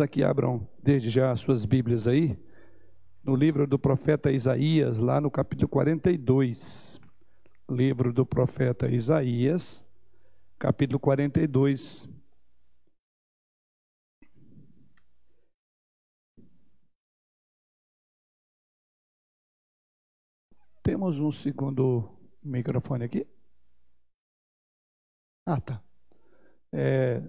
aqui abram desde já as suas Bíblias aí, no livro do profeta Isaías, lá no capítulo 42. Livro do profeta Isaías, capítulo 42. Temos um segundo microfone aqui? Ah, tá. É,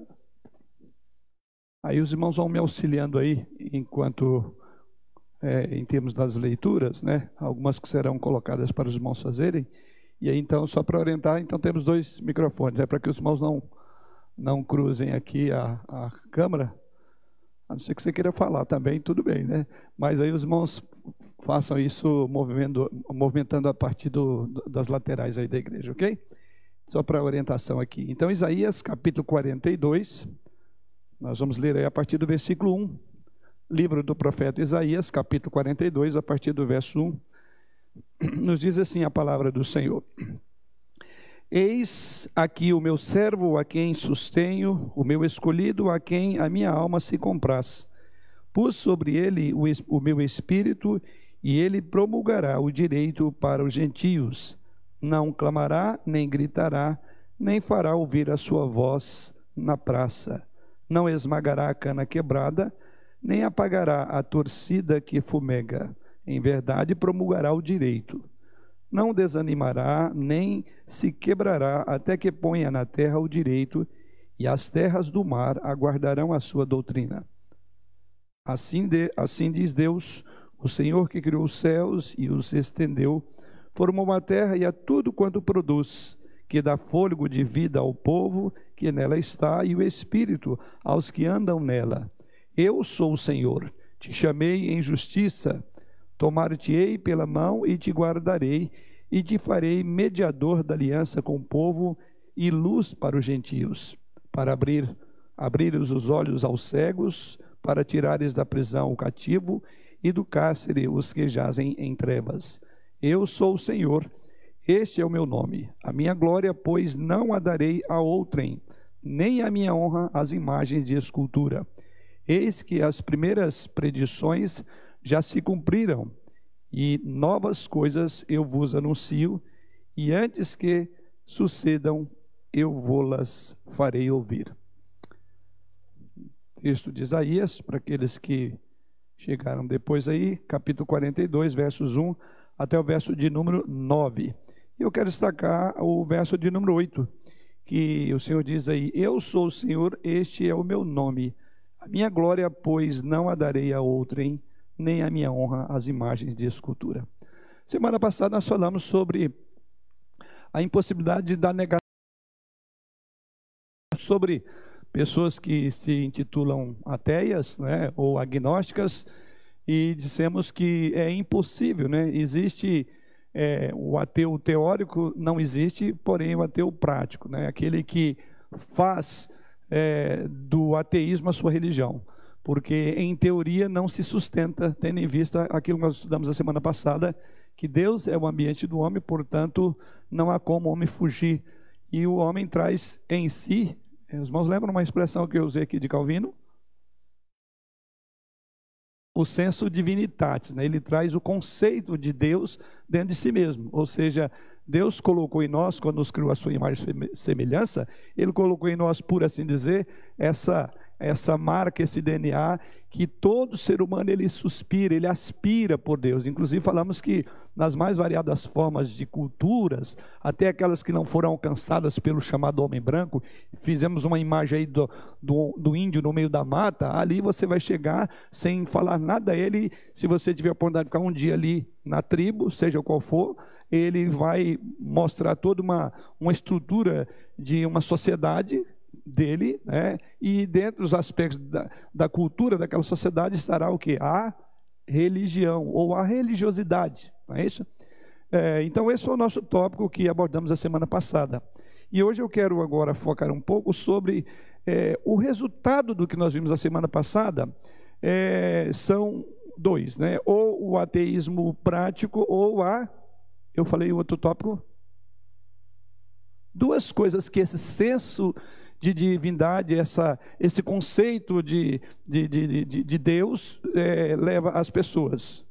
Aí os irmãos vão me auxiliando aí, enquanto, é, em termos das leituras, né? Algumas que serão colocadas para os irmãos fazerem. E aí, então, só para orientar, então temos dois microfones, é para que os irmãos não, não cruzem aqui a, a câmera. A não ser que você queira falar também, tudo bem, né? Mas aí os irmãos façam isso movimentando, movimentando a partir do, das laterais aí da igreja, ok? Só para orientação aqui. Então, Isaías capítulo 42, nós vamos ler aí a partir do versículo 1, livro do profeta Isaías, capítulo 42, a partir do verso 1. Nos diz assim a palavra do Senhor: Eis aqui o meu servo a quem sustenho, o meu escolhido a quem a minha alma se compraz. Pus sobre ele o, o meu espírito e ele promulgará o direito para os gentios. Não clamará, nem gritará, nem fará ouvir a sua voz na praça não esmagará a cana quebrada, nem apagará a torcida que fumega. Em verdade, promulgará o direito. Não desanimará, nem se quebrará, até que ponha na terra o direito, e as terras do mar aguardarão a sua doutrina. Assim, de, assim diz Deus, o Senhor que criou os céus e os estendeu, formou a terra e a tudo quanto produz, que dá fôlego de vida ao povo que nela está e o Espírito aos que andam nela. Eu sou o Senhor, te chamei em justiça, tomar-te-ei pela mão e te guardarei, e te farei mediador da aliança com o povo e luz para os gentios, para abrir abrires os olhos aos cegos, para tirares da prisão o cativo e do cárcere os que jazem em trevas. Eu sou o Senhor, este é o meu nome. A minha glória, pois, não a darei a outrem, nem a minha honra às imagens de escultura. Eis que as primeiras predições já se cumpriram, e novas coisas eu vos anuncio, e antes que sucedam, eu vou-las farei ouvir. Texto de Isaías, para aqueles que chegaram depois aí, capítulo 42, versos 1 até o verso de número 9. Eu quero destacar o verso de número 8, que o Senhor diz aí: Eu sou o Senhor, este é o meu nome. A minha glória, pois, não a darei a outrem, nem a minha honra às imagens de escultura. Semana passada nós falamos sobre a impossibilidade da negação sobre pessoas que se intitulam ateias, né, ou agnósticas, e dissemos que é impossível, né? Existe é, o ateu teórico não existe, porém o ateu prático, né? aquele que faz é, do ateísmo a sua religião, porque em teoria não se sustenta, tendo em vista aquilo que nós estudamos a semana passada, que Deus é o ambiente do homem, portanto não há como o homem fugir. E o homem traz em si, os irmãos lembram uma expressão que eu usei aqui de Calvino? O senso divinitatis, né? ele traz o conceito de Deus dentro de si mesmo, ou seja, Deus colocou em nós, quando nos criou a sua imagem e semelhança, Ele colocou em nós, por assim dizer, essa essa marca, esse DNA que todo ser humano ele suspira, ele aspira por Deus. Inclusive falamos que nas mais variadas formas de culturas, até aquelas que não foram alcançadas pelo chamado homem branco, fizemos uma imagem aí do, do, do índio no meio da mata, ali você vai chegar sem falar nada a ele, se você tiver a oportunidade de ficar um dia ali na tribo, seja qual for, ele vai mostrar toda uma, uma estrutura de uma sociedade dele, né? e dentro dos aspectos da, da cultura daquela sociedade estará o que? A religião ou a religiosidade, não é isso? É, então, esse foi o nosso tópico que abordamos a semana passada. E hoje eu quero agora focar um pouco sobre é, o resultado do que nós vimos a semana passada. É, são dois, né? Ou o ateísmo prático ou a. Eu falei outro tópico? Duas coisas que esse senso de divindade, essa, esse conceito de, de, de, de, de Deus é, leva as pessoas.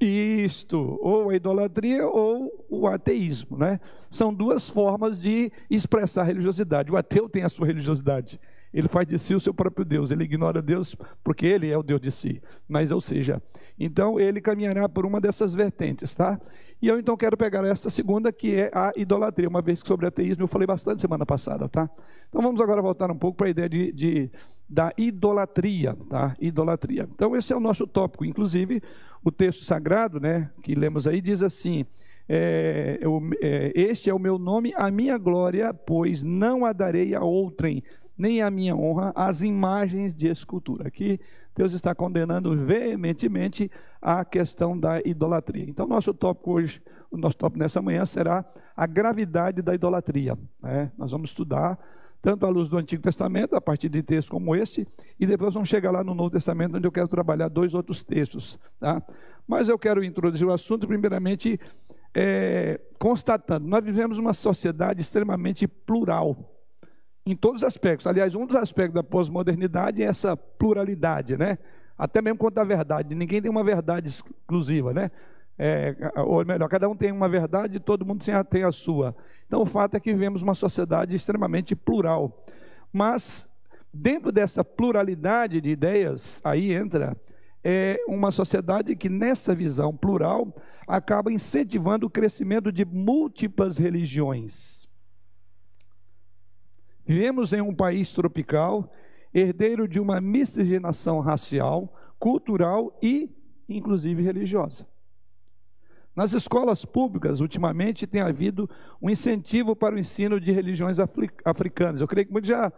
Isto, ou a idolatria ou o ateísmo, né? São duas formas de expressar religiosidade. O ateu tem a sua religiosidade. Ele faz de si o seu próprio Deus, ele ignora Deus porque ele é o Deus de si. Mas, ou seja, então ele caminhará por uma dessas vertentes, tá? E eu então quero pegar essa segunda, que é a idolatria, uma vez que sobre ateísmo eu falei bastante semana passada, tá? Então vamos agora voltar um pouco para a ideia de, de, da idolatria, tá? Idolatria. Então esse é o nosso tópico. Inclusive, o texto sagrado, né, que lemos aí, diz assim: é, eu, é, Este é o meu nome, a minha glória, pois não a darei a outrem, nem a minha honra às imagens de escultura. Aqui Deus está condenando veementemente a questão da idolatria. Então, nosso tópico hoje, o nosso tópico nessa manhã será a gravidade da idolatria. Né? Nós vamos estudar tanto à luz do Antigo Testamento, a partir de textos como este, e depois vamos chegar lá no Novo Testamento, onde eu quero trabalhar dois outros textos. Tá? Mas eu quero introduzir o assunto, primeiramente, é, constatando: nós vivemos uma sociedade extremamente plural em todos os aspectos. Aliás, um dos aspectos da pós-modernidade é essa pluralidade, né? Até mesmo quanto à verdade. Ninguém tem uma verdade exclusiva, né? É, ou melhor, cada um tem uma verdade e todo mundo tem a sua. Então, o fato é que vivemos uma sociedade extremamente plural. Mas, dentro dessa pluralidade de ideias, aí entra é uma sociedade que, nessa visão plural, acaba incentivando o crescimento de múltiplas religiões. Vivemos em um país tropical, herdeiro de uma miscigenação racial, cultural e, inclusive, religiosa. Nas escolas públicas, ultimamente, tem havido um incentivo para o ensino de religiões africanas. Eu creio que muitos já,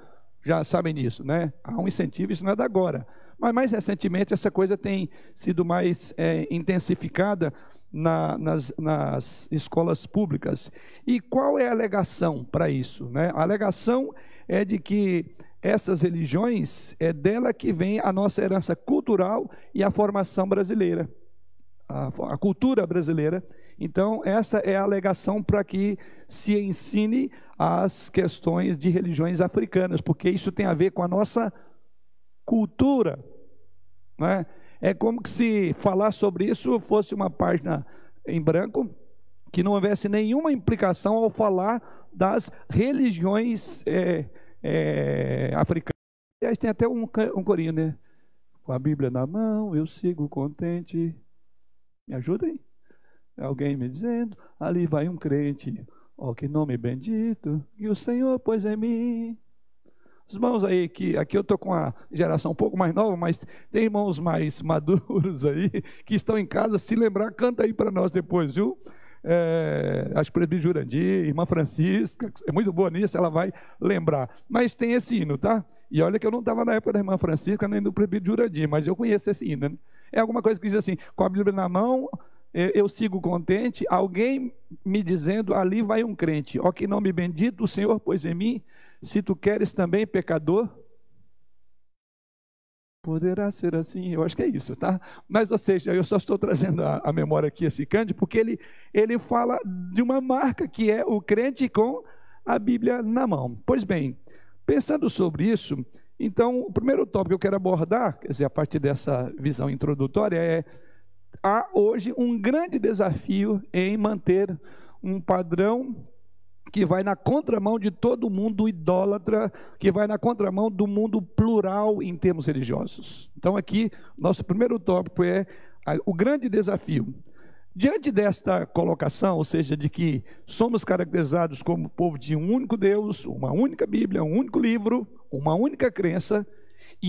já sabem disso, né? Há um incentivo, isso não é da agora. Mas mais recentemente, essa coisa tem sido mais é, intensificada na, nas, nas, escolas públicas. E qual é a alegação para isso? Né? A alegação é de que essas religiões, é dela que vem a nossa herança cultural e a formação brasileira, a, a cultura brasileira. Então, essa é a alegação para que se ensine as questões de religiões africanas, porque isso tem a ver com a nossa cultura. Né? É como que se falar sobre isso fosse uma página em branco, que não houvesse nenhuma implicação ao falar das religiões é, é, africanas. Aliás, tem até um, um corinho, né? Com a Bíblia na mão, eu sigo contente. Me ajudem? Alguém me dizendo, ali vai um crente. Ó, oh, que nome bendito, que o Senhor pôs em mim. Os irmãos aí, que aqui eu estou com a geração um pouco mais nova, mas tem irmãos mais maduros aí, que estão em casa, se lembrar, canta aí para nós depois, viu? É, acho que presbítero Jurandir, irmã Francisca, é muito boa nisso, ela vai lembrar. Mas tem esse hino, tá? E olha que eu não estava na época da irmã Francisca nem do presbítero Jurandir, mas eu conheço esse hino. Né? É alguma coisa que diz assim, com a Bíblia na mão, eu sigo contente, alguém me dizendo, ali vai um crente, ó que nome bendito o Senhor pôs em mim, se tu queres também, pecador, poderá ser assim. Eu acho que é isso, tá? Mas, ou seja, eu só estou trazendo a, a memória aqui, esse Cândido, porque ele, ele fala de uma marca que é o crente com a Bíblia na mão. Pois bem, pensando sobre isso, então, o primeiro tópico que eu quero abordar, quer dizer, a partir dessa visão introdutória, é há hoje um grande desafio em manter um padrão que vai na contramão de todo mundo idólatra, que vai na contramão do mundo plural em termos religiosos. Então, aqui, nosso primeiro tópico é o grande desafio. Diante desta colocação, ou seja, de que somos caracterizados como povo de um único Deus, uma única Bíblia, um único livro, uma única crença,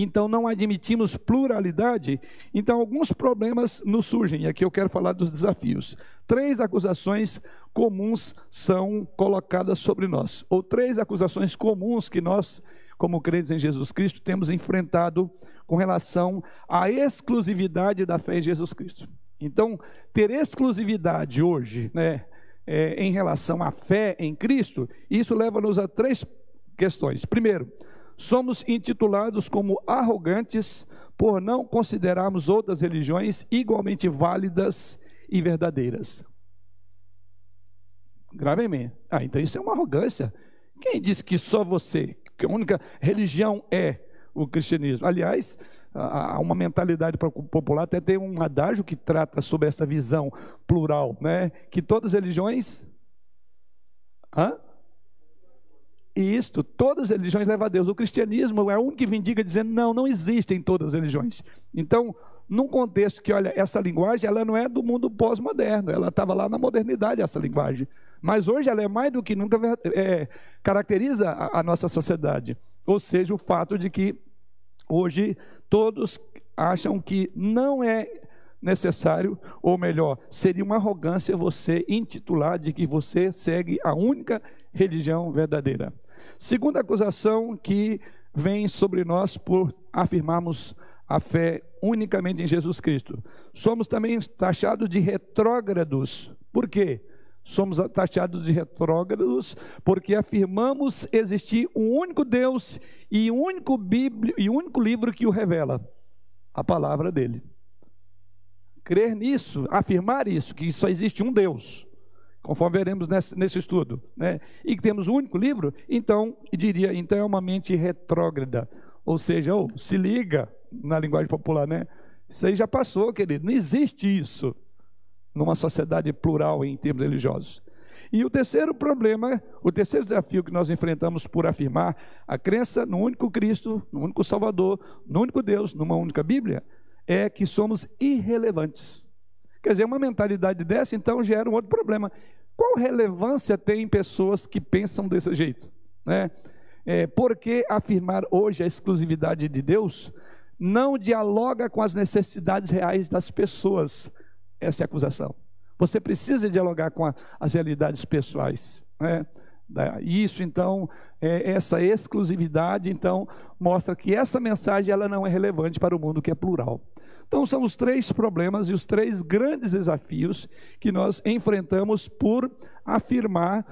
então não admitimos pluralidade, então alguns problemas nos surgem, e aqui eu quero falar dos desafios. Três acusações comuns são colocadas sobre nós, ou três acusações comuns que nós, como crentes em Jesus Cristo, temos enfrentado com relação à exclusividade da fé em Jesus Cristo. Então, ter exclusividade hoje, né, é, em relação à fé em Cristo, isso leva-nos a três questões. Primeiro, somos intitulados como arrogantes por não considerarmos outras religiões igualmente válidas e verdadeiras. Gravemente. Ah, então isso é uma arrogância. Quem disse que só você, que a única religião é o cristianismo? Aliás, há uma mentalidade popular, até tem um adágio que trata sobre essa visão plural, né? Que todas as religiões. Hã? E isto, todas as religiões levam a Deus. O cristianismo é único que vindica dizendo, não, não existem todas as religiões. Então, num contexto que, olha, essa linguagem, ela não é do mundo pós-moderno, ela estava lá na modernidade, essa linguagem. Mas hoje ela é mais do que nunca é, caracteriza a, a nossa sociedade. Ou seja, o fato de que hoje todos acham que não é necessário, ou melhor, seria uma arrogância você intitular de que você segue a única religião verdadeira. Segunda acusação que vem sobre nós por afirmarmos a fé unicamente em Jesus Cristo. Somos também taxados de retrógrados. Por quê? Somos taxados de retrógrados porque afirmamos existir um único Deus e um único Bíblia e um único livro que o revela, a palavra dele. Crer nisso, afirmar isso, que só existe um Deus conforme veremos nesse, nesse estudo, né? e que temos um único livro, então, diria, então é uma mente retrógrada, ou seja, oh, se liga, na linguagem popular, né? Isso aí já passou, querido, não existe isso numa sociedade plural em termos religiosos. E o terceiro problema, o terceiro desafio que nós enfrentamos por afirmar a crença no único Cristo, no único Salvador, no único Deus, numa única Bíblia, é que somos irrelevantes. Quer dizer, uma mentalidade dessa, então, gera um outro problema. Qual relevância tem pessoas que pensam desse jeito? Né? É, por que afirmar hoje a exclusividade de Deus não dialoga com as necessidades reais das pessoas? Essa é a acusação. Você precisa dialogar com a, as realidades pessoais. Né? Isso, então, é, essa exclusividade, então, mostra que essa mensagem ela não é relevante para o mundo que é plural. Então, são os três problemas e os três grandes desafios que nós enfrentamos por afirmar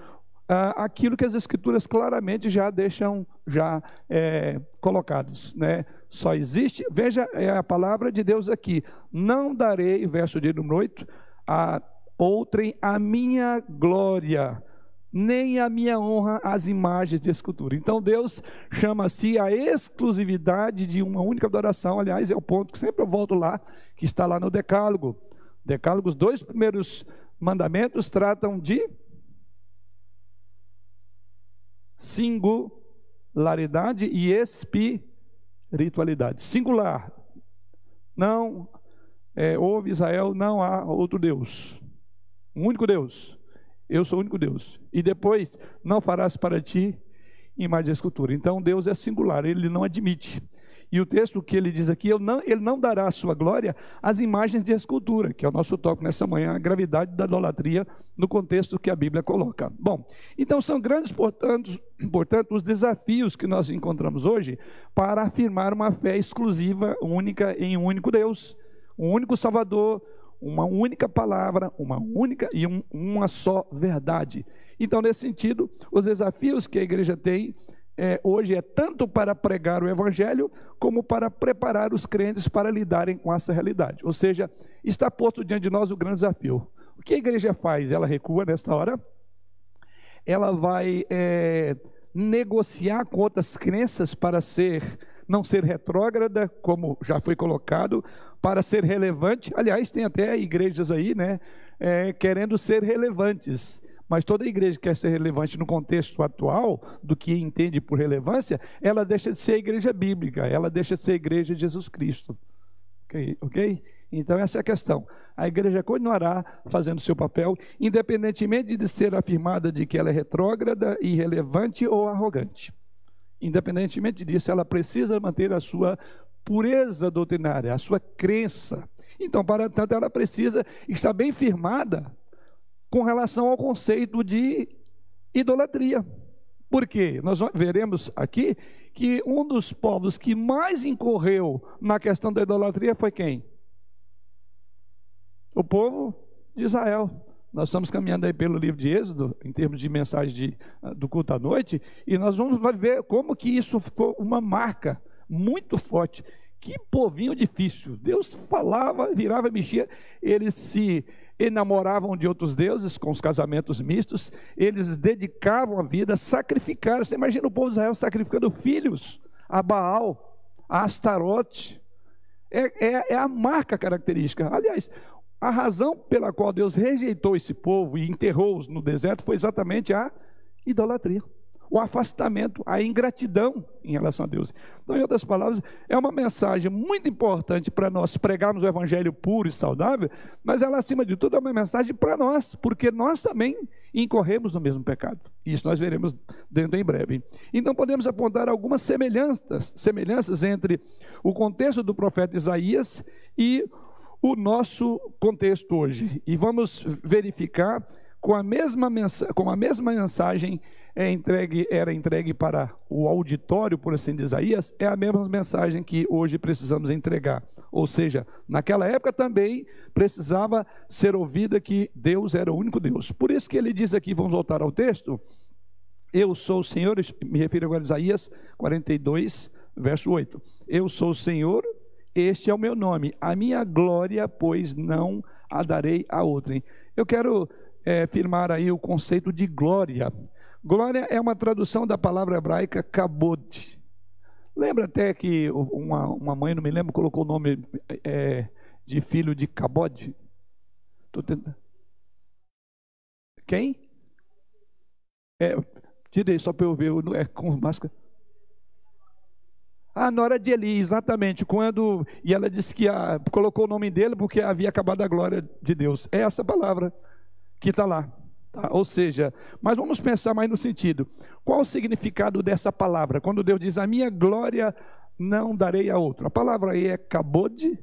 ah, aquilo que as Escrituras claramente já deixam já é, colocados. Né? Só existe, veja é a palavra de Deus aqui: não darei, verso de número 8, a outrem a minha glória nem a minha honra às imagens de escultura. Então Deus chama-se a exclusividade de uma única adoração. Aliás, é o ponto que sempre eu volto lá, que está lá no Decálogo. Decálogo, os dois primeiros mandamentos tratam de singularidade e espiritualidade. Singular. Não é, houve Israel, não há outro Deus. Um único Deus. Eu sou o único Deus. E depois, não farás para ti imagem de escultura. Então, Deus é singular, ele não admite. E o texto que ele diz aqui, ele não dará a sua glória às imagens de escultura, que é o nosso toque nessa manhã, a gravidade da idolatria no contexto que a Bíblia coloca. Bom, então são grandes, portanto, portanto, os desafios que nós encontramos hoje para afirmar uma fé exclusiva, única em um único Deus, um único Salvador, uma única palavra, uma única e um, uma só verdade. Então, nesse sentido, os desafios que a igreja tem é, hoje é tanto para pregar o evangelho, como para preparar os crentes para lidarem com essa realidade. Ou seja, está posto diante de nós o grande desafio. O que a igreja faz? Ela recua nessa hora, ela vai é, negociar com outras crenças para ser não ser retrógrada, como já foi colocado, para ser relevante. Aliás, tem até igrejas aí, né, é, querendo ser relevantes. Mas toda igreja que quer ser relevante no contexto atual, do que entende por relevância, ela deixa de ser igreja bíblica, ela deixa de ser igreja de Jesus Cristo. Ok? Então, essa é a questão. A igreja continuará fazendo seu papel, independentemente de ser afirmada de que ela é retrógrada, irrelevante ou arrogante. Independentemente disso, ela precisa manter a sua pureza doutrinária, a sua crença. Então, para tanto, ela precisa estar bem firmada com relação ao conceito de idolatria. Por quê? Nós veremos aqui que um dos povos que mais incorreu na questão da idolatria foi quem? O povo de Israel. Nós estamos caminhando aí pelo livro de Êxodo, em termos de mensagem de, do culto à noite, e nós vamos ver como que isso ficou uma marca muito forte Que povinho difícil. Deus falava, virava, mexia, eles se enamoravam de outros deuses com os casamentos mistos, eles dedicavam a vida, sacrificaram. Você imagina o povo de Israel sacrificando filhos a Baal, a Astarote. É, é, é a marca característica. Aliás, a razão pela qual Deus rejeitou esse povo e enterrou-os no deserto foi exatamente a idolatria o afastamento, a ingratidão em relação a Deus. Então, em outras palavras, é uma mensagem muito importante para nós pregarmos o evangelho puro e saudável, mas ela, acima de tudo, é uma mensagem para nós, porque nós também incorremos no mesmo pecado. Isso nós veremos dentro em breve. Então, podemos apontar algumas semelhanças, semelhanças entre o contexto do profeta Isaías e o nosso contexto hoje. E vamos verificar com a mesma, com a mesma mensagem é entregue, era entregue para o auditório, por assim dizer, Isaías, é a mesma mensagem que hoje precisamos entregar. Ou seja, naquela época também precisava ser ouvida que Deus era o único Deus. Por isso que ele diz aqui, vamos voltar ao texto, eu sou o Senhor, me refiro agora a Isaías 42, verso 8. Eu sou o Senhor, este é o meu nome, a minha glória, pois não a darei a outrem. Eu quero é, firmar aí o conceito de glória. Glória é uma tradução da palavra hebraica kabod. Lembra até que uma, uma mãe, não me lembro, colocou o nome é, de filho de Kabod? Tentando. Quem? É, tirei só para eu ver, é com máscara. A nora de Eli, exatamente, quando. E ela disse que a, colocou o nome dele porque havia acabado a glória de Deus. É essa palavra que está lá. Tá? Ou seja, mas vamos pensar mais no sentido: qual o significado dessa palavra? Quando Deus diz, a minha glória não darei a outro. A palavra aí é cabode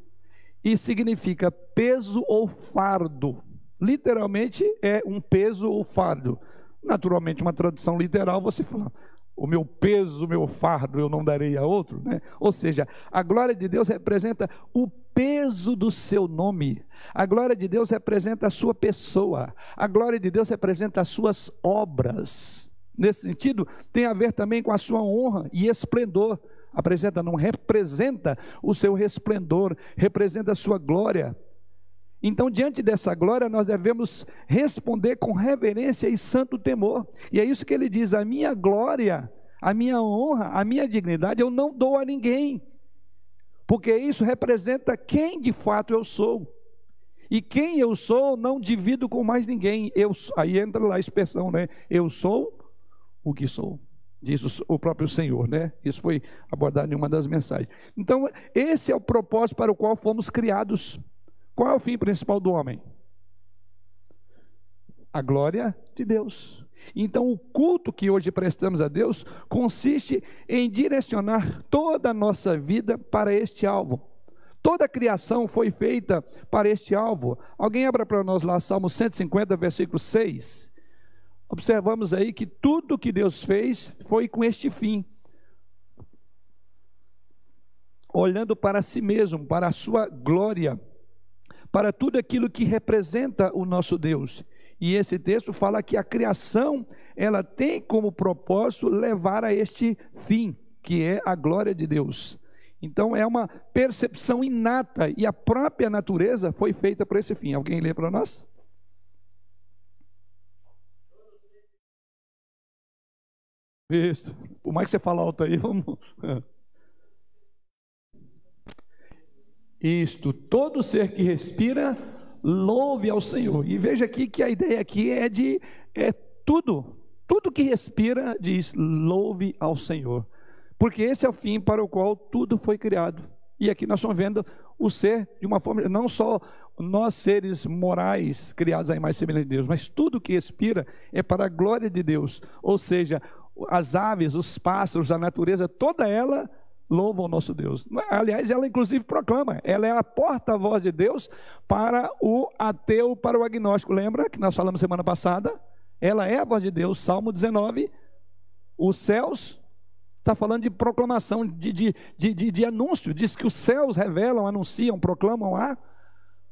e significa peso ou fardo. Literalmente é um peso ou fardo. Naturalmente, uma tradução literal, você fala, o meu peso, o meu fardo eu não darei a outro. Né? Ou seja, a glória de Deus representa o peso do seu nome, a glória de Deus representa a sua pessoa, a glória de Deus representa as suas obras. Nesse sentido, tem a ver também com a sua honra e esplendor. Apresenta, não representa o seu resplendor, representa a sua glória. Então, diante dessa glória, nós devemos responder com reverência e santo temor. E é isso que ele diz: a minha glória, a minha honra, a minha dignidade eu não dou a ninguém, porque isso representa quem de fato eu sou. E quem eu sou, não divido com mais ninguém. Eu, aí entra lá a expressão, né? Eu sou o que sou. Diz o próprio Senhor, né? Isso foi abordado em uma das mensagens. Então, esse é o propósito para o qual fomos criados. Qual é o fim principal do homem? A glória de Deus. Então, o culto que hoje prestamos a Deus consiste em direcionar toda a nossa vida para este alvo. Toda a criação foi feita para este alvo. Alguém abra para nós lá Salmo 150, versículo 6. Observamos aí que tudo que Deus fez foi com este fim. Olhando para si mesmo, para a sua glória para tudo aquilo que representa o nosso Deus. E esse texto fala que a criação, ela tem como propósito levar a este fim, que é a glória de Deus. Então é uma percepção inata e a própria natureza foi feita para esse fim. Alguém lê para nós? Isso. Por mais que você fale alto aí, vamos. Isto, todo ser que respira, louve ao Senhor. E veja aqui que a ideia aqui é de é tudo, tudo que respira diz louve ao Senhor. Porque esse é o fim para o qual tudo foi criado. E aqui nós estamos vendo o ser de uma forma, não só nós seres morais criados à imagem semelhante de Deus, mas tudo que respira é para a glória de Deus. Ou seja, as aves, os pássaros, a natureza, toda ela louvam o nosso Deus. Aliás, ela inclusive proclama, ela é a porta-voz de Deus para o ateu, para o agnóstico. Lembra que nós falamos semana passada? Ela é a voz de Deus, Salmo 19. Os céus, está falando de proclamação, de, de, de, de, de anúncio, diz que os céus revelam, anunciam, proclamam a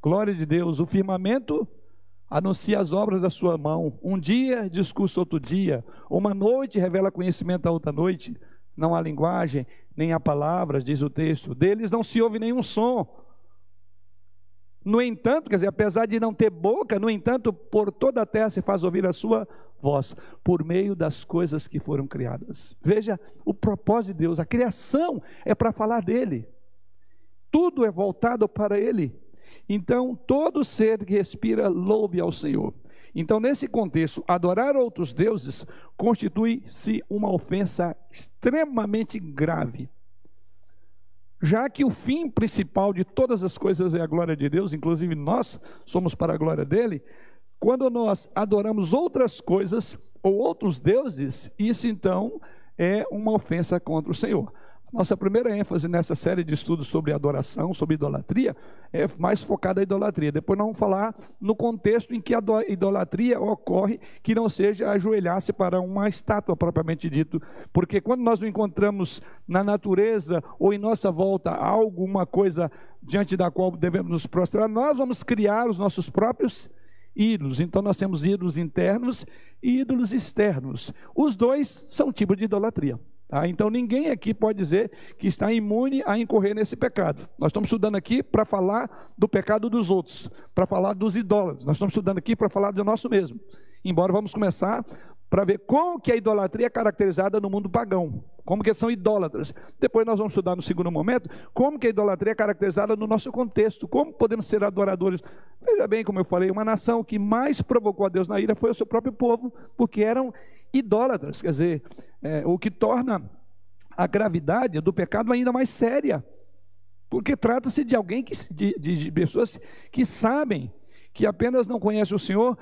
glória de Deus. O firmamento anuncia as obras da sua mão. Um dia discurso outro dia. Uma noite revela conhecimento a outra noite. Não há linguagem, nem há palavras, diz o texto. Deles não se ouve nenhum som. No entanto, quer dizer, apesar de não ter boca, no entanto, por toda a terra se faz ouvir a sua voz, por meio das coisas que foram criadas. Veja o propósito de Deus, a criação é para falar dele, tudo é voltado para ele. Então, todo ser que respira, louve ao Senhor. Então, nesse contexto, adorar outros deuses constitui-se uma ofensa extremamente grave. Já que o fim principal de todas as coisas é a glória de Deus, inclusive nós somos para a glória dele, quando nós adoramos outras coisas ou outros deuses, isso então é uma ofensa contra o Senhor. Nossa primeira ênfase nessa série de estudos sobre adoração, sobre idolatria, é mais focada na idolatria. Depois nós vamos falar no contexto em que a idolatria ocorre, que não seja ajoelhar-se para uma estátua propriamente dito. Porque quando nós não encontramos na natureza ou em nossa volta alguma coisa diante da qual devemos nos prostrar, nós vamos criar os nossos próprios ídolos. Então nós temos ídolos internos e ídolos externos. Os dois são tipo de idolatria. Tá? Então ninguém aqui pode dizer que está imune a incorrer nesse pecado. Nós estamos estudando aqui para falar do pecado dos outros, para falar dos idólatras. Nós estamos estudando aqui para falar do nosso mesmo. Embora vamos começar para ver como que a idolatria é caracterizada no mundo pagão, como que são idólatras. Depois nós vamos estudar no segundo momento como que a idolatria é caracterizada no nosso contexto, como podemos ser adoradores. Veja bem, como eu falei, uma nação que mais provocou a Deus na ira foi o seu próprio povo, porque eram idólatras, quer dizer, é, o que torna a gravidade do pecado ainda mais séria, porque trata-se de alguém que, de, de pessoas que sabem que apenas não conhecem o Senhor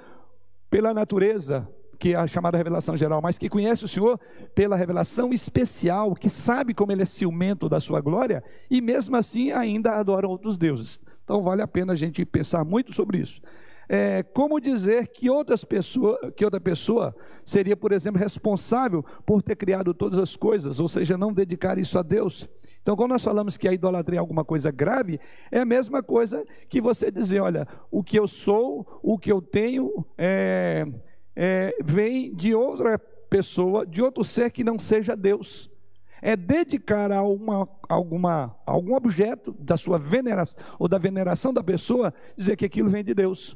pela natureza, que é a chamada revelação geral, mas que conhece o Senhor pela revelação especial, que sabe como ele é ciumento da sua glória, e mesmo assim ainda adoram outros deuses. Então vale a pena a gente pensar muito sobre isso. É, como dizer que, outras pessoa, que outra pessoa seria, por exemplo, responsável por ter criado todas as coisas, ou seja, não dedicar isso a Deus? Então, quando nós falamos que a idolatria é alguma coisa grave, é a mesma coisa que você dizer: olha, o que eu sou, o que eu tenho, é, é, vem de outra pessoa, de outro ser que não seja Deus. É dedicar a uma, alguma, algum objeto da sua veneração ou da veneração da pessoa, dizer que aquilo vem de Deus.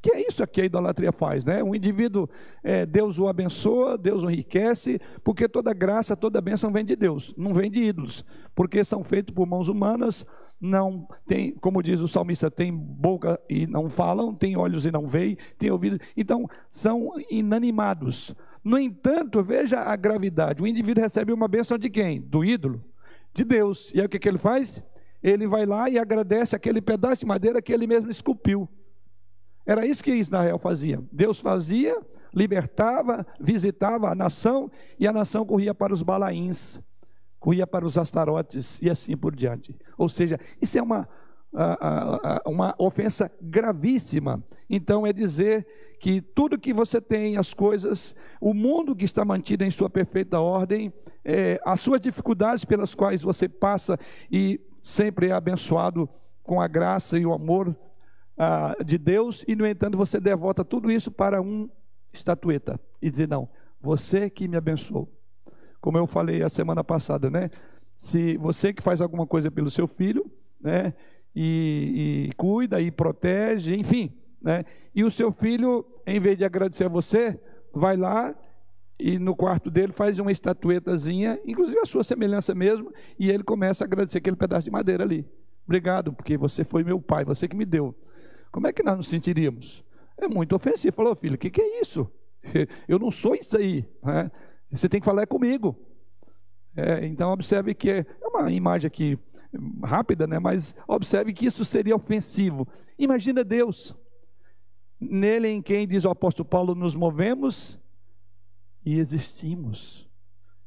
Que é isso que a idolatria faz, né? Um indivíduo, é, Deus o abençoa, Deus o enriquece, porque toda graça, toda bênção vem de Deus, não vem de ídolos, porque são feitos por mãos humanas, não tem, como diz o salmista, tem boca e não falam, tem olhos e não veem, tem ouvido, então são inanimados. No entanto, veja a gravidade: o indivíduo recebe uma bênção de quem? Do ídolo, de Deus. E aí o que, que ele faz? Ele vai lá e agradece aquele pedaço de madeira que ele mesmo esculpiu. Era isso que Israel fazia. Deus fazia, libertava, visitava a nação e a nação corria para os balaíns corria para os astarotes e assim por diante. Ou seja, isso é uma, uma ofensa gravíssima. Então, é dizer que tudo que você tem, as coisas, o mundo que está mantido em sua perfeita ordem, é, as suas dificuldades pelas quais você passa e sempre é abençoado com a graça e o amor ah, de Deus, e no entanto você devota tudo isso para um estatueta e dizer: Não, você que me abençoou como eu falei a semana passada, né? Se você que faz alguma coisa pelo seu filho, né? E, e cuida e protege, enfim, né? E o seu filho, em vez de agradecer a você, vai lá e no quarto dele faz uma estatuetazinha, inclusive a sua semelhança mesmo, e ele começa a agradecer aquele pedaço de madeira ali. Obrigado, porque você foi meu pai, você que me deu. Como é que nós nos sentiríamos? É muito ofensivo. Falou, filho, o que, que é isso? Eu não sou isso aí. Né? Você tem que falar é comigo. É, então observe que é uma imagem aqui rápida, né? Mas observe que isso seria ofensivo. Imagina Deus, nele em quem diz o apóstolo Paulo, nos movemos e existimos.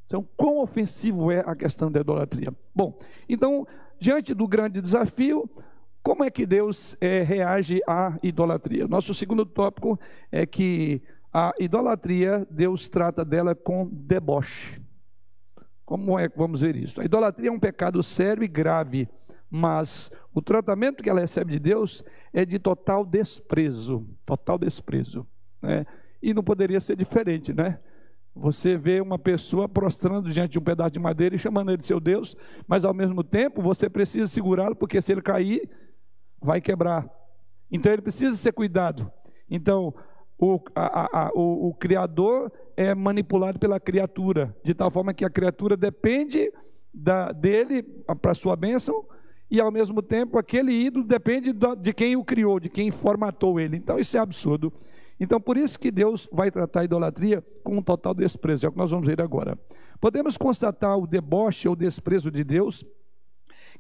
Então, quão ofensivo é a questão da idolatria? Bom, então, diante do grande desafio, como é que Deus é, reage à idolatria? Nosso segundo tópico é que a idolatria, Deus trata dela com deboche. Como é que vamos ver isso? A idolatria é um pecado sério e grave, mas o tratamento que ela recebe de Deus é de total desprezo, total desprezo, né? E não poderia ser diferente, né? Você vê uma pessoa prostrando diante de um pedaço de madeira e chamando ele de seu Deus, mas ao mesmo tempo você precisa segurá-lo, porque se ele cair, vai quebrar. Então ele precisa ser cuidado. Então, o, a, a, o, o Criador é manipulado pela criatura, de tal forma que a criatura depende da, dele para sua bênção, e ao mesmo tempo aquele ídolo depende de quem o criou, de quem formatou ele. Então isso é absurdo. Então por isso que Deus vai tratar a idolatria com um total desprezo, é o que nós vamos ver agora. Podemos constatar o deboche ou desprezo de Deus,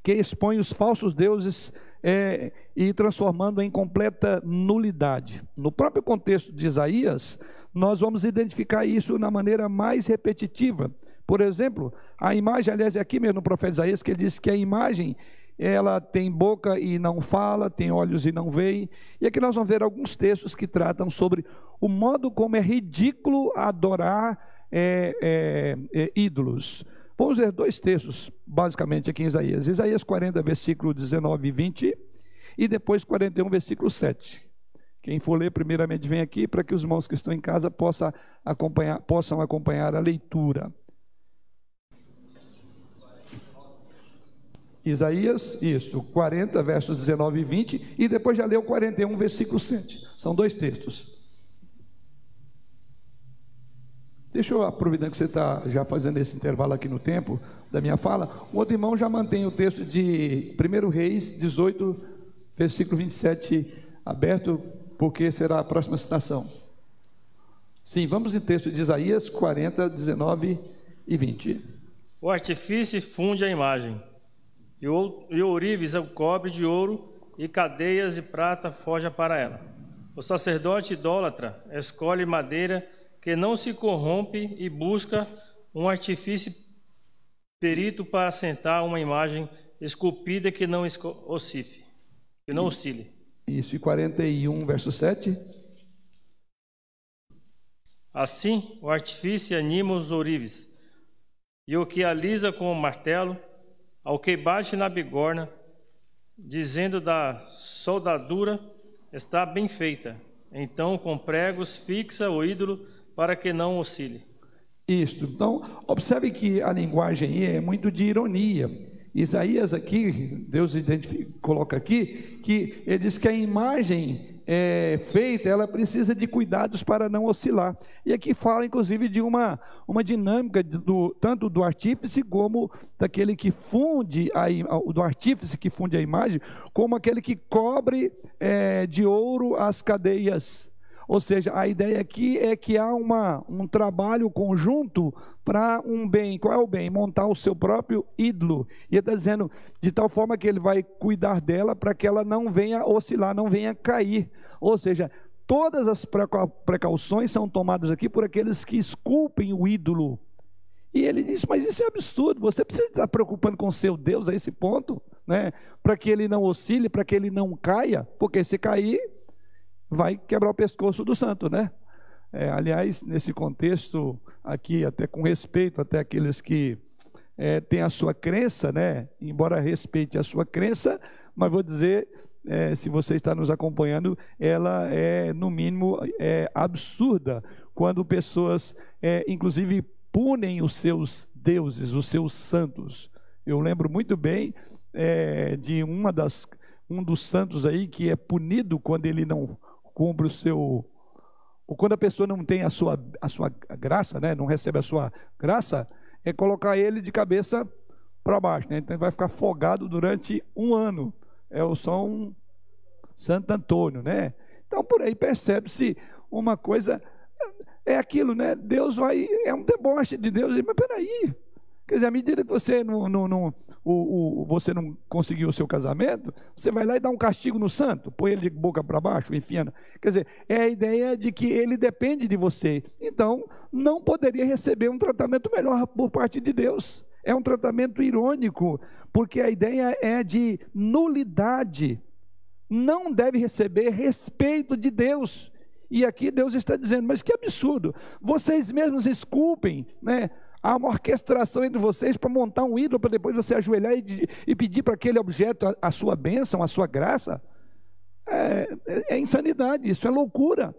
que expõe os falsos deuses é, e transformando em completa nulidade. No próprio contexto de Isaías, nós vamos identificar isso na maneira mais repetitiva. Por exemplo, a imagem, aliás, é aqui mesmo no profeta Isaías que ele diz que a imagem ela tem boca e não fala, tem olhos e não vê. E aqui nós vamos ver alguns textos que tratam sobre o modo como é ridículo adorar é, é, é, ídolos. Vamos ver dois textos, basicamente, aqui em Isaías. Isaías 40, versículo 19 e 20, e depois 41, versículo 7. Quem for ler, primeiramente, vem aqui para que os irmãos que estão em casa possam acompanhar, possam acompanhar a leitura. Isaías, isso, 40, versos 19 e 20, e depois já leu 41, versículo 7. São dois textos. Deixa eu aproveitar que você está já fazendo esse intervalo aqui no tempo da minha fala. O outro irmão já mantém o texto de 1 Reis 18, versículo 27 aberto, porque será a próxima citação. Sim, vamos em texto de Isaías 40, 19 e 20. O artifício funde a imagem, e o, e o ourives é o cobre de ouro, e cadeias de prata forja para ela. O sacerdote idólatra escolhe madeira que não se corrompe e busca um artifício perito para assentar uma imagem esculpida que não oscile, que não oscile. Isso, e 41, verso 7. Assim, o artifício anima os ourives, e o que alisa com o martelo, ao que bate na bigorna, dizendo da soldadura, está bem feita. Então, com pregos, fixa o ídolo para que não oscile. Isto. Então, observe que a linguagem é muito de ironia. Isaías aqui, Deus coloca aqui, que ele diz que a imagem é, feita, ela precisa de cuidados para não oscilar. E aqui fala, inclusive, de uma, uma dinâmica do, tanto do artífice como daquele que funde, a, do artífice que funde a imagem, como aquele que cobre é, de ouro as cadeias ou seja, a ideia aqui é que há uma, um trabalho conjunto para um bem. Qual é o bem? Montar o seu próprio ídolo. E ele está dizendo, de tal forma que ele vai cuidar dela para que ela não venha oscilar, não venha cair. Ou seja, todas as precauções são tomadas aqui por aqueles que esculpem o ídolo. E ele disse: Mas isso é absurdo, você precisa estar preocupando com seu Deus a esse ponto, né? para que ele não oscile, para que ele não caia, porque se cair, vai quebrar o pescoço do santo, né? É, aliás, nesse contexto aqui, até com respeito até aqueles que é, têm a sua crença, né? Embora respeite a sua crença, mas vou dizer, é, se você está nos acompanhando, ela é no mínimo é, absurda quando pessoas, é, inclusive, punem os seus deuses, os seus santos. Eu lembro muito bem é, de uma das um dos santos aí que é punido quando ele não cumpre o seu. Ou quando a pessoa não tem a sua, a sua graça, né, não recebe a sua graça, é colocar ele de cabeça para baixo. Né? Então ele vai ficar afogado durante um ano. É o São Santo Antônio, né? Então por aí percebe-se uma coisa. É aquilo, né? Deus vai. É um deboche de Deus. Mas peraí, Quer dizer, à medida que você não, não, não, o, o, você não conseguiu o seu casamento, você vai lá e dá um castigo no santo, põe ele de boca para baixo, enfiando. Quer dizer, é a ideia de que ele depende de você. Então, não poderia receber um tratamento melhor por parte de Deus. É um tratamento irônico, porque a ideia é de nulidade. Não deve receber respeito de Deus. E aqui Deus está dizendo, mas que absurdo. Vocês mesmos esculpem, né? Há uma orquestração entre vocês para montar um ídolo, para depois você ajoelhar e, e pedir para aquele objeto a, a, sua bênção, a sua graça. É, é, é insanidade, isso é loucura.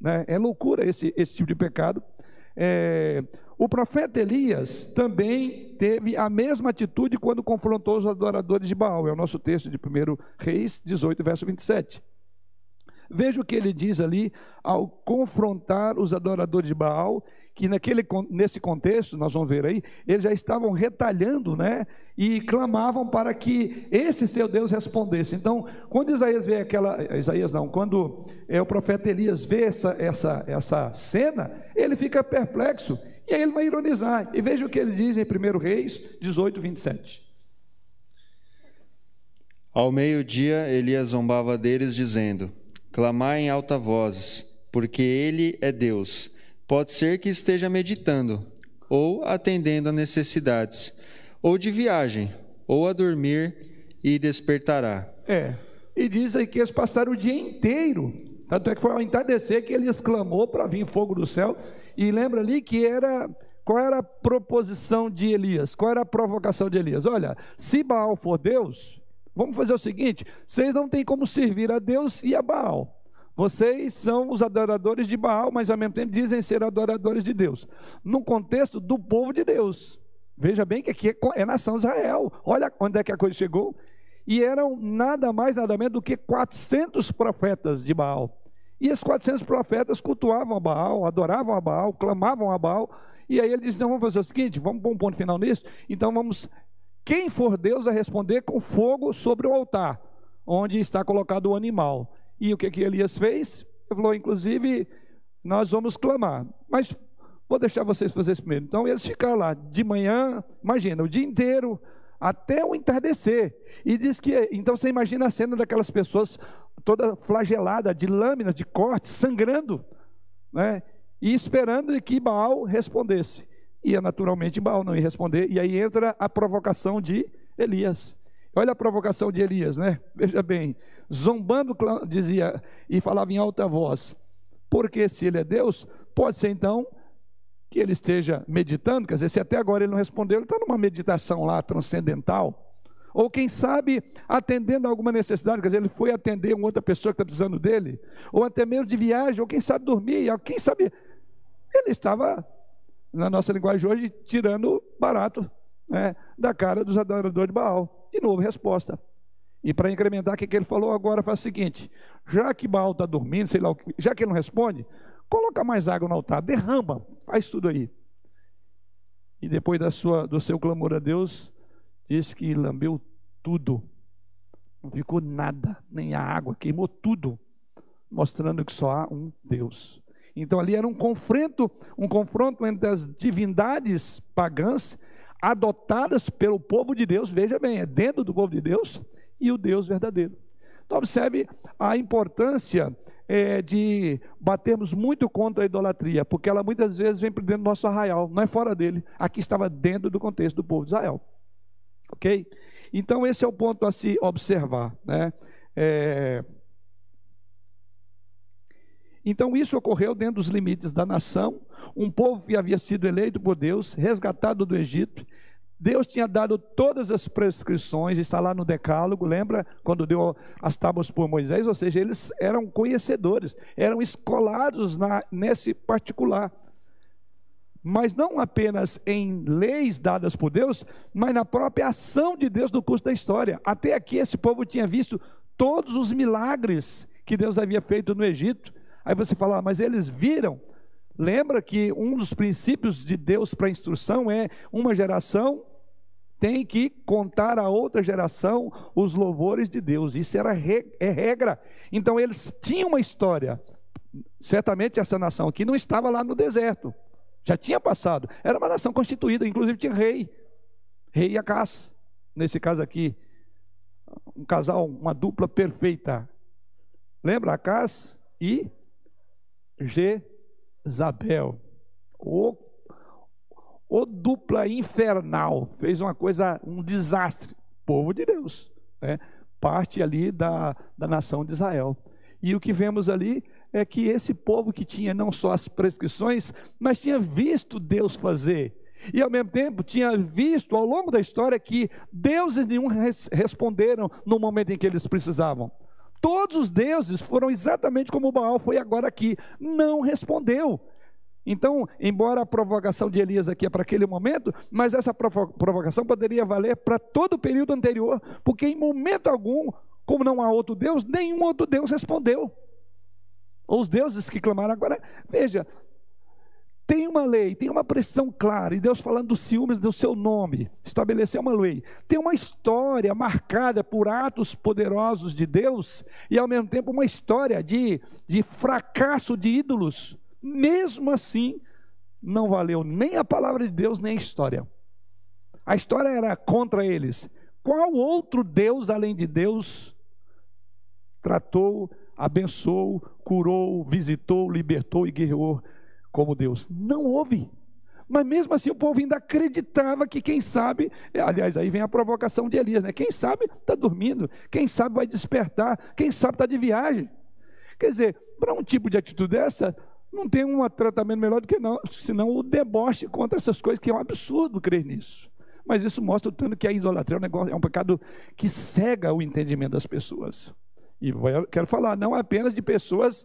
Né? É loucura esse, esse tipo de pecado. É, o profeta Elias também teve a mesma atitude quando confrontou os adoradores de Baal. É o nosso texto de 1 Reis 18, verso 27. Veja o que ele diz ali ao confrontar os adoradores de Baal, que naquele, nesse contexto, nós vamos ver aí, eles já estavam retalhando, né? E clamavam para que esse seu Deus respondesse. Então, quando Isaías vê aquela. Isaías não, quando é, o profeta Elias vê essa, essa, essa cena, ele fica perplexo. E aí ele vai ironizar. E veja o que ele diz em 1 Reis 18, 27. Ao meio-dia, Elias zombava deles, dizendo: Clamai em alta voz, porque ele é Deus. Pode ser que esteja meditando, ou atendendo a necessidades, ou de viagem, ou a dormir e despertará. É, e diz aí que eles passaram o dia inteiro. Tanto é que foi ao entardecer que ele exclamou para vir fogo do céu. E lembra ali que era. Qual era a proposição de Elias? Qual era a provocação de Elias? Olha, se Baal for Deus, Vamos fazer o seguinte: vocês não têm como servir a Deus e a Baal. Vocês são os adoradores de Baal, mas ao mesmo tempo dizem ser adoradores de Deus. No contexto do povo de Deus. Veja bem que aqui é, é nação Israel. Olha onde é que a coisa chegou. E eram nada mais, nada menos do que 400 profetas de Baal. E esses 400 profetas cultuavam a Baal, adoravam a Baal, clamavam a Baal. E aí ele disse: não, vamos fazer o seguinte, vamos pôr um ponto final nisso. Então vamos quem for Deus a responder com fogo sobre o altar, onde está colocado o animal. E o que, que Elias fez? Ele falou, inclusive, nós vamos clamar. Mas vou deixar vocês fazerem isso primeiro. Então eles ficaram lá de manhã, imagina, o dia inteiro, até o entardecer. E diz que, então você imagina a cena daquelas pessoas toda flagelada, de lâminas, de cortes, sangrando, né? E esperando que Baal respondesse ia naturalmente Baal não ia responder, e aí entra a provocação de Elias. Olha a provocação de Elias, né? Veja bem, zombando dizia e falava em alta voz, porque se ele é Deus, pode ser então que ele esteja meditando, quer dizer, se até agora ele não respondeu, ele está numa meditação lá transcendental, ou quem sabe atendendo a alguma necessidade, quer dizer, ele foi atender uma outra pessoa que está precisando dele, ou até mesmo de viagem, ou quem sabe dormir, quem sabe ele estava na nossa linguagem hoje, tirando barato né, da cara dos adoradores de Baal. De novo, resposta. E para incrementar, o que, que ele falou agora faz o seguinte: já que Baal está dormindo, sei lá, já que ele não responde, coloca mais água no altar, derrama, faz tudo aí. E depois da sua, do seu clamor a Deus, diz que lambeu tudo. Não ficou nada, nem a água, queimou tudo, mostrando que só há um Deus. Então ali era um confronto, um confronto entre as divindades pagãs adotadas pelo povo de Deus, veja bem, é dentro do povo de Deus e o Deus verdadeiro. Então observe a importância é, de batermos muito contra a idolatria, porque ela muitas vezes vem para dentro do nosso arraial, não é fora dele. Aqui estava dentro do contexto do povo de Israel. Ok? Então esse é o ponto a se observar, né? É, então isso ocorreu dentro dos limites da nação, um povo que havia sido eleito por Deus, resgatado do Egito. Deus tinha dado todas as prescrições, está lá no Decálogo, lembra quando deu as tábuas por Moisés? Ou seja, eles eram conhecedores, eram escolados na, nesse particular. Mas não apenas em leis dadas por Deus, mas na própria ação de Deus no curso da história. Até aqui esse povo tinha visto todos os milagres que Deus havia feito no Egito Aí você fala, ah, mas eles viram. Lembra que um dos princípios de Deus para a instrução é uma geração tem que contar a outra geração os louvores de Deus. Isso era é regra. Então eles tinham uma história. Certamente essa nação aqui não estava lá no deserto. Já tinha passado. Era uma nação constituída, inclusive tinha rei. Rei Acás. Nesse caso aqui, um casal, uma dupla perfeita. Lembra Acás e Jezabel. O, o dupla infernal. Fez uma coisa, um desastre. Povo de Deus. Né? Parte ali da, da nação de Israel. E o que vemos ali é que esse povo que tinha não só as prescrições, mas tinha visto Deus fazer. E ao mesmo tempo tinha visto ao longo da história que deuses nenhum responderam no momento em que eles precisavam. Todos os deuses foram exatamente como Baal foi agora aqui, não respondeu. Então, embora a provocação de Elias aqui é para aquele momento, mas essa provocação poderia valer para todo o período anterior, porque em momento algum, como não há outro Deus, nenhum outro Deus respondeu. Os deuses que clamaram agora, veja, tem uma lei, tem uma pressão clara, e Deus falando dos ciúmes do seu nome, estabeleceu uma lei. Tem uma história marcada por atos poderosos de Deus, e ao mesmo tempo uma história de, de fracasso de ídolos. Mesmo assim, não valeu nem a palavra de Deus, nem a história. A história era contra eles. Qual outro Deus, além de Deus, tratou, abençoou, curou, visitou, libertou e guerreou como Deus? Não houve. Mas mesmo assim o povo ainda acreditava que quem sabe, aliás, aí vem a provocação de Elias, né? Quem sabe está dormindo, quem sabe vai despertar, quem sabe está de viagem. Quer dizer, para um tipo de atitude dessa, não tem um tratamento melhor do que não, senão o deboche contra essas coisas, que é um absurdo crer nisso. Mas isso mostra o tanto que a idolatria é um, negócio, é um pecado que cega o entendimento das pessoas. E quero falar não apenas de pessoas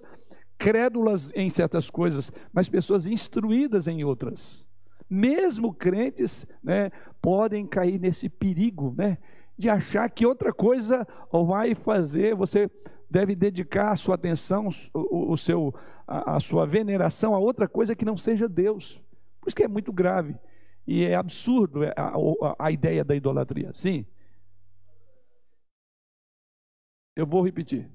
crédulas em certas coisas, mas pessoas instruídas em outras. Mesmo crentes né, podem cair nesse perigo né, de achar que outra coisa vai fazer, você deve dedicar a sua atenção, o, o seu, a, sua veneração a outra coisa que não seja Deus. Por isso que é muito grave. E é absurdo a, a, a ideia da idolatria. Sim. Eu vou repetir.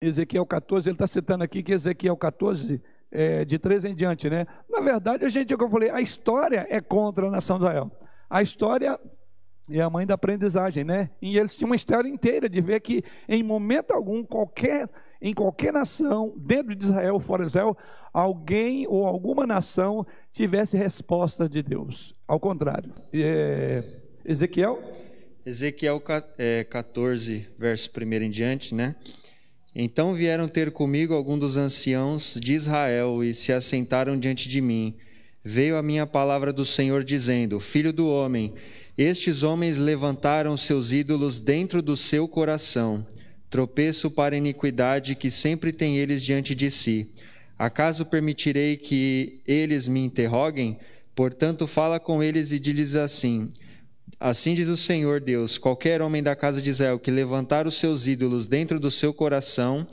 Ezequiel 14, ele está citando aqui que Ezequiel 14, é, de 13 em diante, né? Na verdade, a gente, como eu falei, a história é contra a nação de Israel. A história é a mãe da aprendizagem, né? E eles tinham uma história inteira de ver que em momento algum, qualquer, em qualquer nação, dentro de Israel ou fora de Israel, alguém ou alguma nação tivesse resposta de Deus. Ao contrário. É, Ezequiel? Ezequiel 14, é, verso 1 em diante, né? Então vieram ter comigo alguns dos anciãos de Israel e se assentaram diante de mim. Veio a minha palavra do Senhor dizendo: Filho do homem, estes homens levantaram seus ídolos dentro do seu coração, tropeço para a iniquidade que sempre tem eles diante de si. Acaso permitirei que eles me interroguem? Portanto, fala com eles e diz-lhes assim: Assim diz o Senhor Deus: qualquer homem da casa de Israel que levantar os seus ídolos dentro do seu coração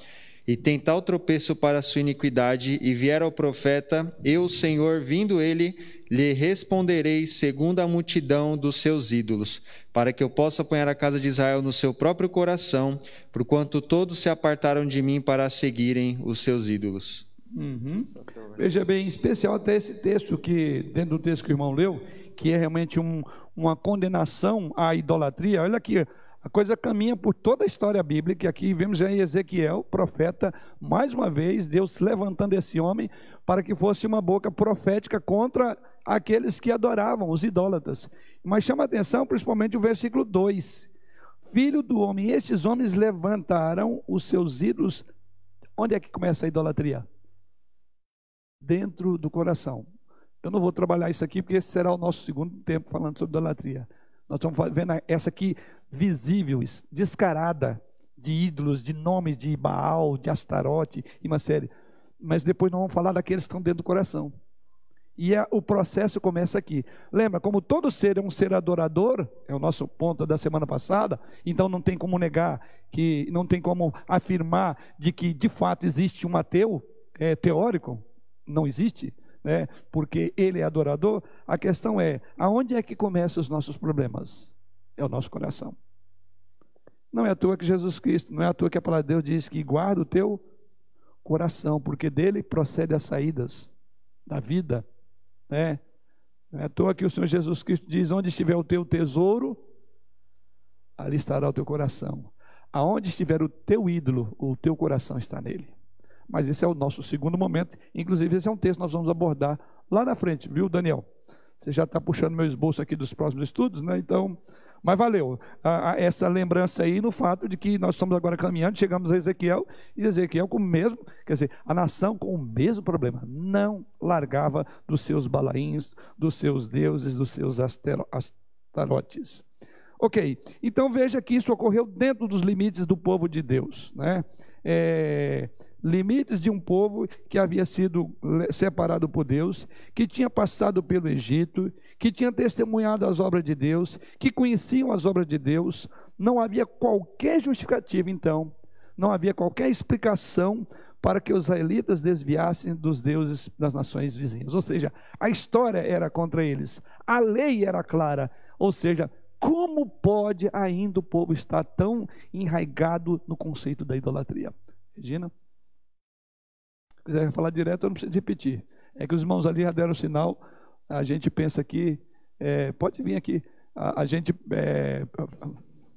e tentar o tropeço para sua iniquidade e vier ao profeta, eu, Senhor, vindo ele, lhe responderei segundo a multidão dos seus ídolos, para que eu possa apanhar a casa de Israel no seu próprio coração, porquanto todos se apartaram de mim para seguirem os seus ídolos. Uhum. Veja bem, em especial até esse texto que, dentro do texto que o irmão leu, que é realmente um, uma condenação à idolatria. Olha aqui, a coisa caminha por toda a história bíblica. Aqui vemos em Ezequiel, profeta, mais uma vez, Deus levantando esse homem para que fosse uma boca profética contra aqueles que adoravam, os idólatras. Mas chama atenção principalmente o versículo 2. Filho do homem, estes homens levantaram os seus ídolos. Onde é que começa a idolatria? Dentro do coração. Eu não vou trabalhar isso aqui, porque esse será o nosso segundo tempo falando sobre idolatria. Nós estamos vendo essa aqui visível, descarada, de ídolos, de nomes de Baal, de Astarote e uma série. Mas depois nós vamos falar daqueles que estão dentro do coração. E é, o processo começa aqui. Lembra, como todo ser é um ser adorador, é o nosso ponto da semana passada, então não tem como negar, que não tem como afirmar de que de fato existe um ateu é, teórico, não existe né, porque ele é adorador, a questão é: aonde é que começam os nossos problemas? É o nosso coração. Não é à toa que Jesus Cristo, não é à toa que a palavra de Deus diz que guarda o teu coração, porque dele procede as saídas da vida, né? Não é à toa que o Senhor Jesus Cristo diz: onde estiver o teu tesouro, ali estará o teu coração. Aonde estiver o teu ídolo, o teu coração está nele. Mas esse é o nosso segundo momento. Inclusive, esse é um texto que nós vamos abordar lá na frente, viu, Daniel? Você já está puxando meu esboço aqui dos próximos estudos, né? Então, mas valeu a, a, essa lembrança aí no fato de que nós estamos agora caminhando, chegamos a Ezequiel, e Ezequiel com o mesmo, quer dizer, a nação com o mesmo problema, não largava dos seus balaíns, dos seus deuses, dos seus astarotes. Ok, então veja que isso ocorreu dentro dos limites do povo de Deus, né? É, limites de um povo que havia sido separado por Deus, que tinha passado pelo Egito, que tinha testemunhado as obras de Deus, que conheciam as obras de Deus, não havia qualquer justificativa, então, não havia qualquer explicação para que os israelitas desviassem dos deuses das nações vizinhas. Ou seja, a história era contra eles, a lei era clara, ou seja, como pode ainda o povo estar tão enraigado no conceito da idolatria? Regina? Se quiser falar direto, eu não preciso repetir. É que os irmãos ali já deram o sinal, a gente pensa aqui, é, pode vir aqui, a, a gente está é,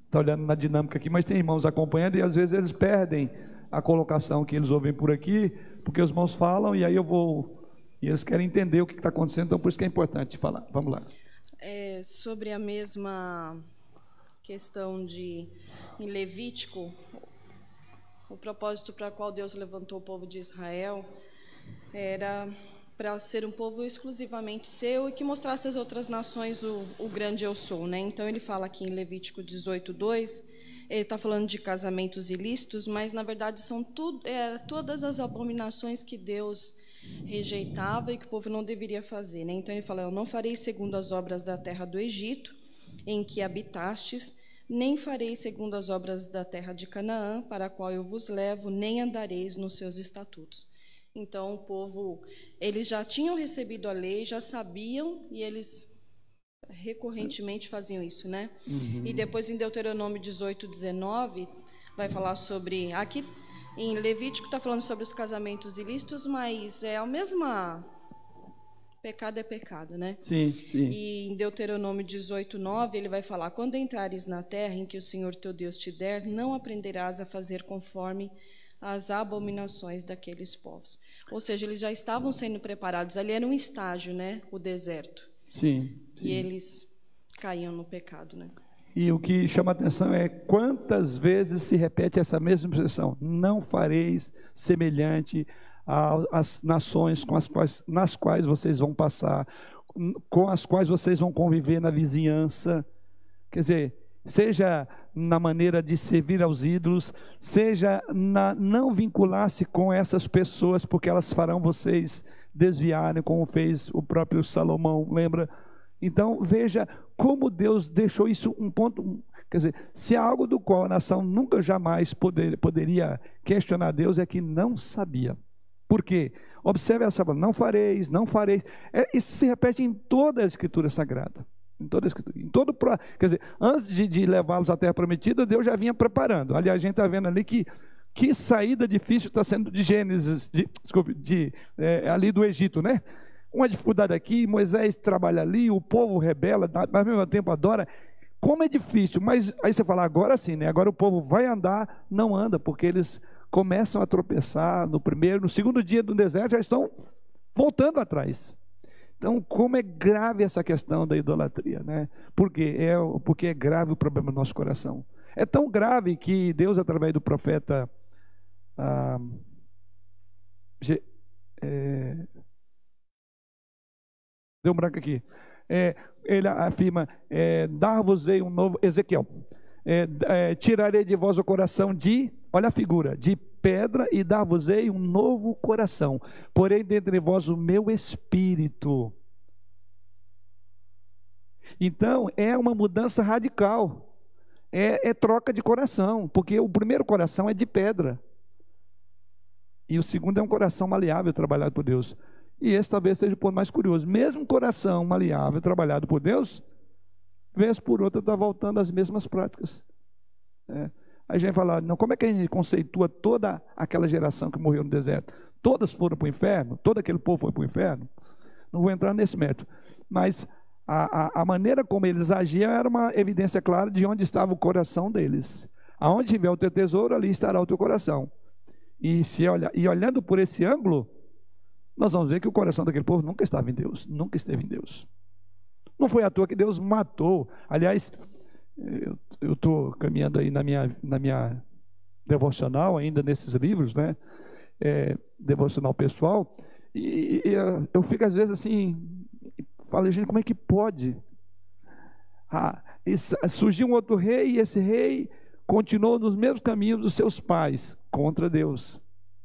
tá olhando na dinâmica aqui, mas tem irmãos acompanhando e às vezes eles perdem a colocação que eles ouvem por aqui, porque os irmãos falam e aí eu vou. E eles querem entender o que está acontecendo, então por isso que é importante falar. Vamos lá. É, sobre a mesma questão de em Levítico, o propósito para qual Deus levantou o povo de Israel era para ser um povo exclusivamente seu e que mostrasse às outras nações o, o grande eu sou, né? Então ele fala aqui em Levítico 18, 2 ele está falando de casamentos ilícitos, mas na verdade são é, todas as abominações que Deus rejeitava e que o povo não deveria fazer. Né? Então ele fala: Eu não farei segundo as obras da terra do Egito, em que habitastes, nem farei segundo as obras da terra de Canaã, para a qual eu vos levo, nem andareis nos seus estatutos. Então o povo, eles já tinham recebido a lei, já sabiam e eles recorrentemente faziam isso, né? Uhum. E depois em Deuteronômio 18, 19, vai falar sobre. Aqui em Levítico está falando sobre os casamentos ilícitos, mas é a mesma. Pecado é pecado, né? Sim, sim. E em Deuteronômio 18, 9, ele vai falar: Quando entrares na terra em que o Senhor teu Deus te der, não aprenderás a fazer conforme as abominações daqueles povos. Ou seja, eles já estavam sendo preparados. Ali era um estágio, né? O deserto. Sim, sim. E eles caíam no pecado, né? E o que chama atenção é quantas vezes se repete essa mesma expressão: não fareis semelhante às nações com as quais, nas quais vocês vão passar, com as quais vocês vão conviver na vizinhança. Quer dizer, seja na maneira de servir aos ídolos, seja na não vincular-se com essas pessoas, porque elas farão vocês desviarem, como fez o próprio Salomão, lembra? Então, veja como Deus deixou isso um ponto. Quer dizer, se há algo do qual a nação nunca jamais poder, poderia questionar Deus, é que não sabia. Por quê? Observe essa palavra: não fareis, não fareis. É, isso se repete em toda a Escritura Sagrada. Em toda Escritura. Em todo, quer dizer, antes de, de levá-los à Terra Prometida, Deus já vinha preparando. Aliás, a gente está vendo ali que que saída difícil está sendo de Gênesis, de, desculpe, de, é, ali do Egito, né? Uma dificuldade aqui, Moisés trabalha ali, o povo rebela, mas ao mesmo tempo adora. Como é difícil, mas aí você fala, agora sim, né? Agora o povo vai andar, não anda, porque eles começam a tropeçar no primeiro, no segundo dia do deserto, já estão voltando atrás. Então, como é grave essa questão da idolatria, né? Porque é, porque é grave o problema do nosso coração. É tão grave que Deus, através do profeta ah, é, deu um branco aqui. É, ele afirma: é, dar-vos-ei um novo. Ezequiel. É, é, tirarei de vós o coração de, olha a figura, de pedra e dar-vos-ei um novo coração. Porém, dentre vós o meu espírito. Então, é uma mudança radical. É, é troca de coração, porque o primeiro coração é de pedra. E o segundo é um coração maleável, trabalhado por Deus. E esse talvez seja o ponto mais curioso. Mesmo coração maleável, trabalhado por Deus, vez por outra está voltando às mesmas práticas. É. A gente fala, não, como é que a gente conceitua toda aquela geração que morreu no deserto? Todas foram para o inferno? Todo aquele povo foi para o inferno? Não vou entrar nesse método. Mas a, a, a, maneira como eles agiam era uma evidência clara de onde estava o coração deles. Aonde tiver o teu tesouro, ali estará o teu coração. E, se olha, e olhando por esse ângulo, nós vamos ver que o coração daquele povo nunca estava em Deus, nunca esteve em Deus. Não foi à toa que Deus matou. Aliás, eu estou caminhando aí na minha, na minha devocional, ainda nesses livros, né? É, devocional pessoal, e, e eu, eu fico às vezes assim, falo, gente, como é que pode? Ah, surgiu um outro rei e esse rei continuou nos mesmos caminhos dos seus pais contra Deus.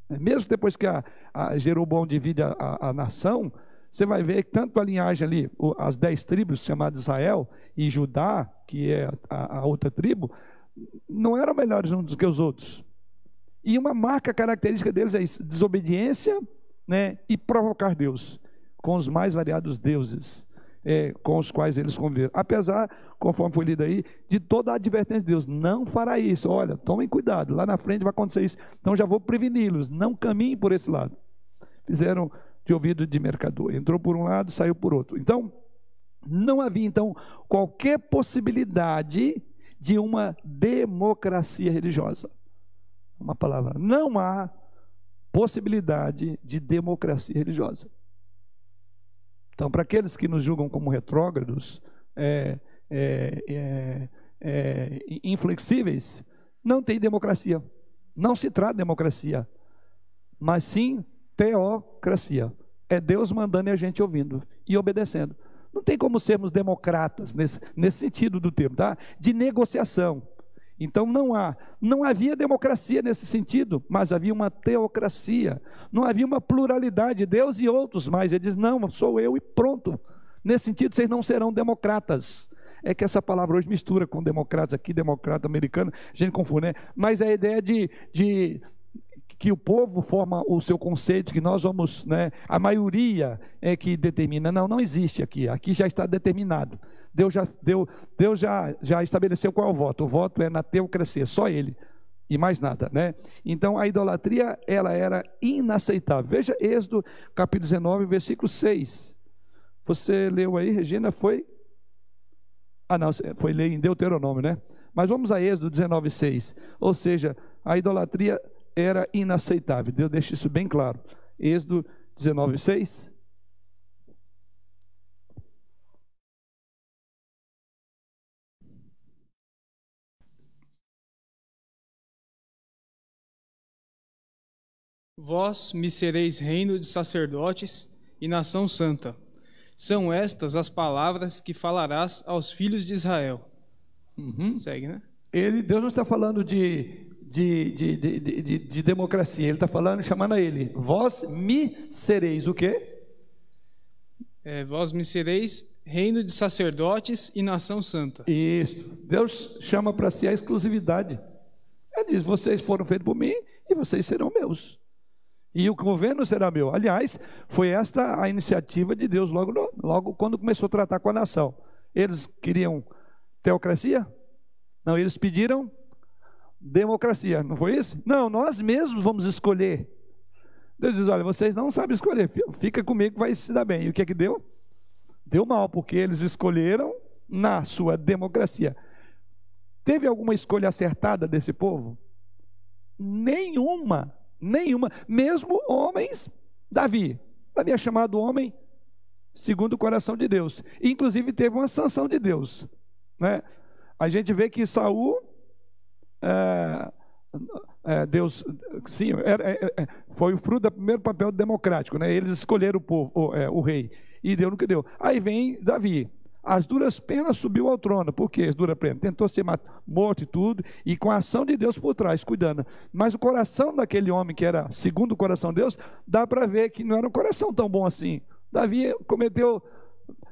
Mesmo depois que a, a Jeroboão divide a, a, a nação, você vai ver que tanto a linhagem ali, as dez tribos chamadas Israel e Judá, que é a, a outra tribo, não eram melhores uns do que os outros. E uma marca característica deles é isso: desobediência né, e provocar Deus com os mais variados deuses é, com os quais eles conviveram. Apesar, conforme foi lido aí, de toda a advertência de Deus: não fará isso. Olha, tomem cuidado, lá na frente vai acontecer isso. Então já vou preveni-los, não caminhem por esse lado. Fizeram de ouvido de mercador. Entrou por um lado, saiu por outro. Então, não havia então qualquer possibilidade de uma democracia religiosa. Uma palavra. Não há possibilidade de democracia religiosa. Então, para aqueles que nos julgam como retrógrados, é, é, é, é, inflexíveis, não tem democracia. Não se trata de democracia, mas sim teocracia. É Deus mandando e a gente ouvindo e obedecendo. Não tem como sermos democratas nesse, nesse sentido do termo, tá? De negociação. Então não há, não havia democracia nesse sentido, mas havia uma teocracia. Não havia uma pluralidade, Deus e outros mais. Ele diz: "Não, sou eu e pronto". Nesse sentido, vocês não serão democratas. É que essa palavra hoje mistura com democratas aqui, democrata americano, gente confunde, né? Mas a ideia de, de que o povo forma o seu conceito, que nós vamos, né, a maioria é que determina. Não, não existe aqui. Aqui já está determinado. Deus já, Deus, Deus já, já estabeleceu qual é o voto. O voto é na teocracia, só ele e mais nada, né? Então a idolatria ela era inaceitável. Veja Êxodo capítulo 19, versículo 6. Você leu aí, Regina, foi Ah, não, foi ler em Deuteronômio, né? Mas vamos a Êxodo 19, 6. Ou seja, a idolatria era inaceitável. Deus deixa isso bem claro. Êxodo 19, 6. Vós me sereis reino de sacerdotes e nação santa. São estas as palavras que falarás aos filhos de Israel. Uhum. Segue, né? Ele, Deus não está falando de de, de, de, de, de democracia. Ele está falando, chamando a ele. Vós me sereis o quê? É, vós me sereis reino de sacerdotes e nação santa. Isso. Deus chama para si a exclusividade. Ele diz: vocês foram feitos por mim e vocês serão meus. E o governo será meu. Aliás, foi esta a iniciativa de Deus logo, logo quando começou a tratar com a nação. Eles queriam teocracia? Não, eles pediram democracia, não foi isso? Não, nós mesmos vamos escolher. Deus diz: olha, vocês não sabem escolher, fica comigo vai se dar bem. E o que é que deu? Deu mal, porque eles escolheram na sua democracia. Teve alguma escolha acertada desse povo? Nenhuma, nenhuma. Mesmo homens, Davi. Davi é chamado homem segundo o coração de Deus. Inclusive teve uma sanção de Deus. Né? A gente vê que Saul é, é, Deus, sim, era, é, é, foi o fruto do primeiro papel democrático, né? Eles escolheram o povo, o, é, o, rei, e deu no que deu. Aí vem Davi. As duras penas subiu ao trono. Por quê? As duras penas? Tentou ser morto e tudo, e com a ação de Deus por trás, cuidando. Mas o coração daquele homem, que era segundo o coração de Deus, dá para ver que não era um coração tão bom assim. Davi cometeu.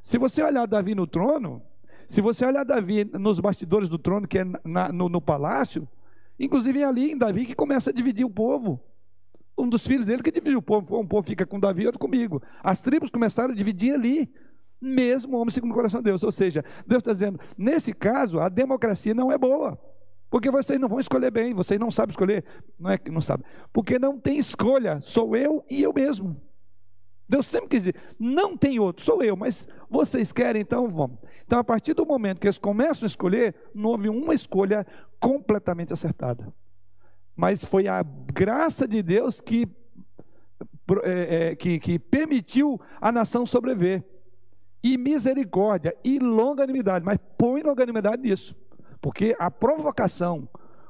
Se você olhar Davi no trono, se você olhar Davi nos bastidores do trono, que é na, no, no, palácio, inclusive é ali em Davi que começa a dividir o povo. Um dos filhos dele que dividiu o povo. Um povo fica com Davi, outro comigo. As tribos começaram a dividir ali. Mesmo o homem segundo o coração de Deus. Ou seja, Deus está dizendo, nesse caso, a democracia não é boa. Porque vocês não vão escolher bem, vocês não sabem escolher. Não é que não sabem. Porque não tem escolha, sou eu e eu mesmo. Deus sempre quis dizer, não tem outro, sou eu, mas vocês querem, então vamos. Então, a partir do momento que eles começam a escolher, não houve uma escolha completamente acertada. Mas foi a graça de Deus que, é, é, que, que permitiu a nação sobreviver. E misericórdia e longanimidade, mas põe longanimidade nisso, porque a provocação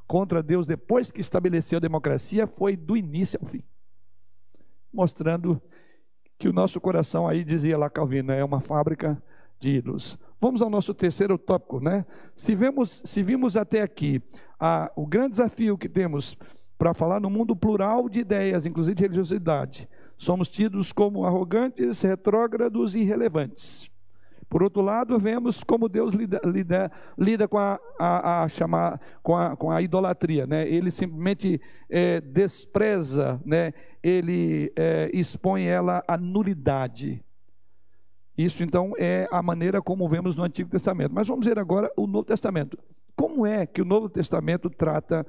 contra Deus depois que estabeleceu a democracia foi do início ao fim, mostrando que o nosso coração aí dizia lá Calvino, é uma fábrica de ídolos. vamos ao nosso terceiro tópico, né? Se, vemos, se vimos até aqui a, o grande desafio que temos para falar no mundo plural de ideias, inclusive de religiosidade, somos tidos como arrogantes, retrógrados e irrelevantes. Por outro lado, vemos como Deus lida, lida, lida com, a, a, a, chamar, com, a, com a idolatria. Né? Ele simplesmente é, despreza, né? ele é, expõe ela à nulidade. Isso então é a maneira como vemos no Antigo Testamento. Mas vamos ver agora o Novo Testamento. Como é que o Novo Testamento trata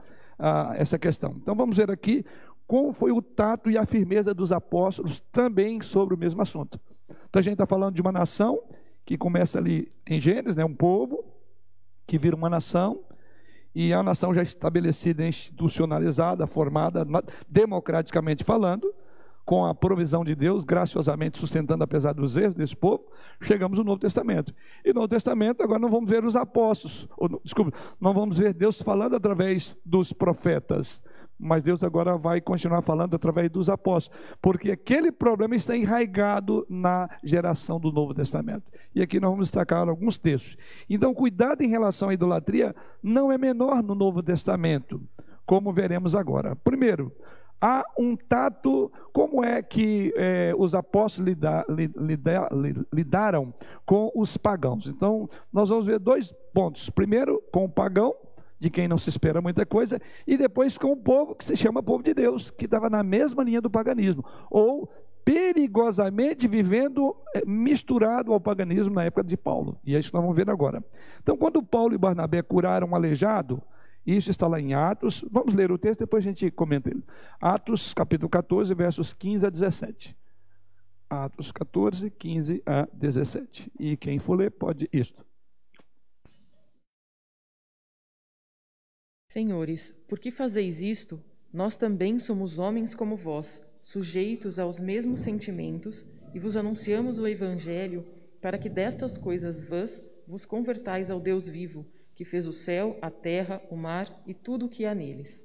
essa questão? Então vamos ver aqui como foi o tato e a firmeza dos apóstolos também sobre o mesmo assunto. Então a gente está falando de uma nação que começa ali em Gênesis, né, um povo que vira uma nação, e a nação já estabelecida, institucionalizada, formada, democraticamente falando, com a provisão de Deus, graciosamente sustentando apesar dos erros desse povo, chegamos no Novo Testamento. E no Novo Testamento, agora não vamos ver os apóstolos, ou, desculpa, não vamos ver Deus falando através dos profetas, mas Deus agora vai continuar falando através dos apóstolos, porque aquele problema está enraizado na geração do Novo Testamento. E aqui nós vamos destacar alguns textos. Então, cuidado em relação à idolatria não é menor no Novo Testamento, como veremos agora. Primeiro, há um tato, como é que é, os apóstolos lida, lida, lidaram com os pagãos. Então, nós vamos ver dois pontos. Primeiro, com o pagão, de quem não se espera muita coisa, e depois com o povo que se chama povo de Deus, que estava na mesma linha do paganismo, ou perigosamente vivendo eh, misturado ao paganismo na época de Paulo. E é isso que nós vamos ver agora. Então, quando Paulo e Barnabé curaram um aleijado, isso está lá em Atos, vamos ler o texto, depois a gente comenta ele. Atos, capítulo 14, versos 15 a 17. Atos 14, 15 a 17. E quem for ler, pode isto. Senhores, por que fazeis isto? Nós também somos homens como vós, sujeitos aos mesmos sentimentos, e vos anunciamos o Evangelho, para que destas coisas vãs vos convertais ao Deus vivo, que fez o céu, a terra, o mar e tudo o que há neles.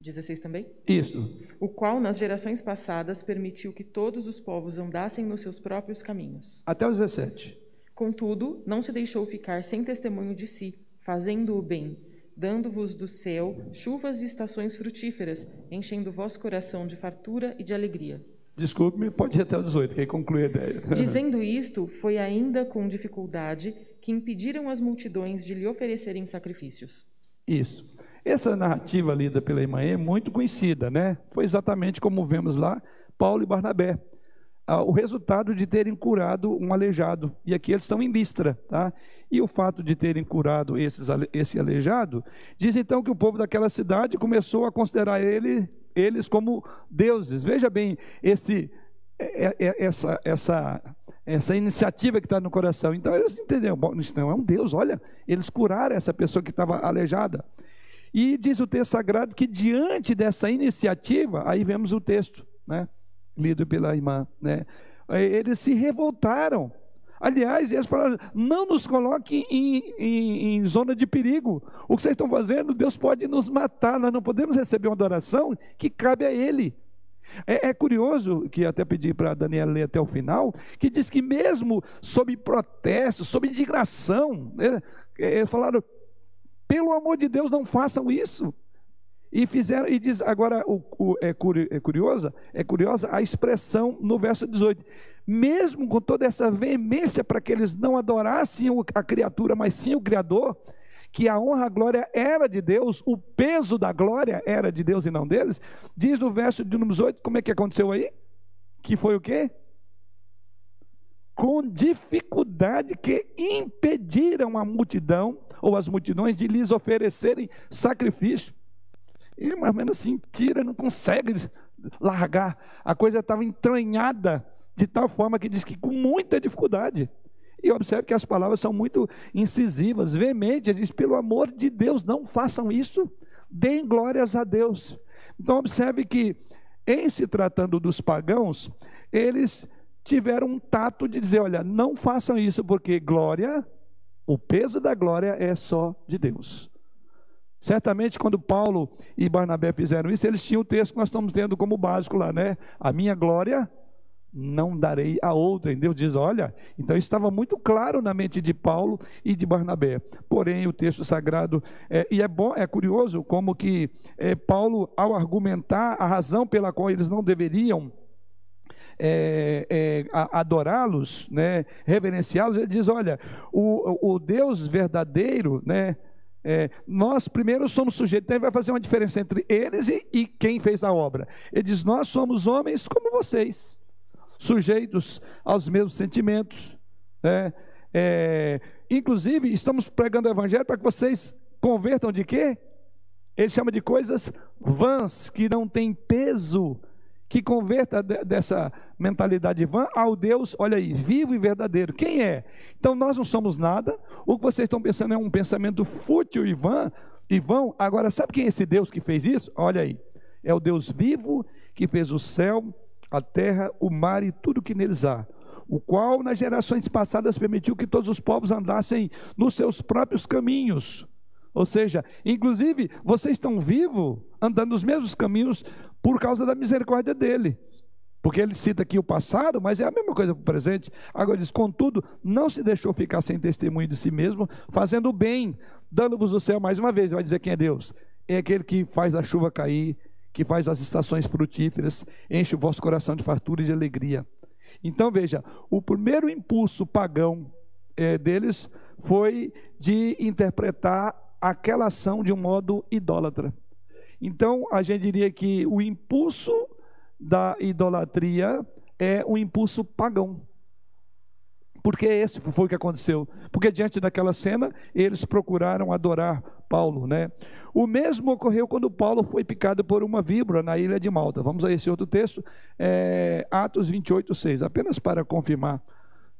16 também? Isso. O qual, nas gerações passadas, permitiu que todos os povos andassem nos seus próprios caminhos. Até o 17. Contudo, não se deixou ficar sem testemunho de si, fazendo o bem dando-vos do céu chuvas e estações frutíferas, enchendo vosso coração de fartura e de alegria. Desculpe-me, pode ir até o 18, que aí conclui a ideia. Dizendo isto, foi ainda com dificuldade que impediram as multidões de lhe oferecerem sacrifícios. Isso. Essa narrativa lida pela irmã é muito conhecida, né? Foi exatamente como vemos lá Paulo e Barnabé. Ah, o resultado de terem curado um aleijado. E aqui eles estão em Listra, tá? E o fato de terem curado esses, esse aleijado, diz então que o povo daquela cidade começou a considerar ele, eles como deuses. Veja bem esse, é, é, é, essa, essa, essa iniciativa que está no coração. Então eles entenderam, não é um Deus, olha, eles curaram essa pessoa que estava aleijada. E diz o texto sagrado que diante dessa iniciativa, aí vemos o texto, né, lido pela irmã, né, eles se revoltaram Aliás, eles falaram: não nos coloque em, em, em, zona de perigo. O que vocês estão fazendo, Deus pode nos matar. Nós não podemos receber uma adoração que cabe a Ele. É, é curioso, que até pedi para a Daniela ler até o final, que diz que mesmo sob protesto, sob indignação, né, eles falaram: pelo amor de Deus, não façam isso. E fizeram, e diz, agora o, o, é, é curiosa, é curiosa a expressão no verso 18 mesmo com toda essa veemência para que eles não adorassem a criatura, mas sim o Criador, que a honra, a glória era de Deus, o peso da glória era de Deus e não deles, diz no verso de número 8, como é que aconteceu aí? Que foi o quê? Com dificuldade que impediram a multidão, ou as multidões, de lhes oferecerem sacrifício. E mais ou menos assim, tira, não consegue largar. A coisa estava entranhada de tal forma que diz que com muita dificuldade. E observe que as palavras são muito incisivas, veementes, diz, pelo amor de Deus, não façam isso, deem glórias a Deus. Então observe que, em se tratando dos pagãos, eles tiveram um tato de dizer, olha, não façam isso, porque glória, o peso da glória é só de Deus. Certamente, quando Paulo e Barnabé fizeram isso, eles tinham o texto que nós estamos tendo como básico lá, né? A minha glória não darei a outra. E Deus diz: olha, então estava muito claro na mente de Paulo e de Barnabé. Porém, o texto sagrado, é, e é bom, é curioso como que é, Paulo, ao argumentar a razão pela qual eles não deveriam é, é, adorá-los, né, reverenciá-los, ele diz: olha, o, o Deus verdadeiro, né, é, nós primeiro somos sujeitos, então ele vai fazer uma diferença entre eles e, e quem fez a obra. Ele diz: nós somos homens como vocês sujeitos aos mesmos sentimentos. Né? É, inclusive, estamos pregando o evangelho para que vocês convertam de quê? Ele chama de coisas vãs, que não têm peso, que converta dessa mentalidade vã ao Deus, olha aí, vivo e verdadeiro. Quem é? Então nós não somos nada, o que vocês estão pensando é um pensamento fútil e vã, e vão. Agora, sabe quem é esse Deus que fez isso? Olha aí, é o Deus vivo que fez o céu, a terra, o mar e tudo que neles há, o qual nas gerações passadas permitiu que todos os povos andassem nos seus próprios caminhos. Ou seja, inclusive, vocês estão vivos, andando nos mesmos caminhos por causa da misericórdia dele. Porque ele cita aqui o passado, mas é a mesma coisa para o presente. Agora diz: contudo, não se deixou ficar sem testemunho de si mesmo, fazendo o bem, dando-vos o céu mais uma vez. Vai dizer quem é Deus? É aquele que faz a chuva cair que faz as estações frutíferas, enche o vosso coração de fartura e de alegria. Então veja, o primeiro impulso pagão é, deles foi de interpretar aquela ação de um modo idólatra. Então a gente diria que o impulso da idolatria é um impulso pagão. Porque esse foi o que aconteceu. Porque diante daquela cena, eles procuraram adorar Paulo, né? O mesmo ocorreu quando Paulo foi picado por uma víbora na ilha de Malta. Vamos a esse outro texto, é, Atos 28, 6, apenas para confirmar.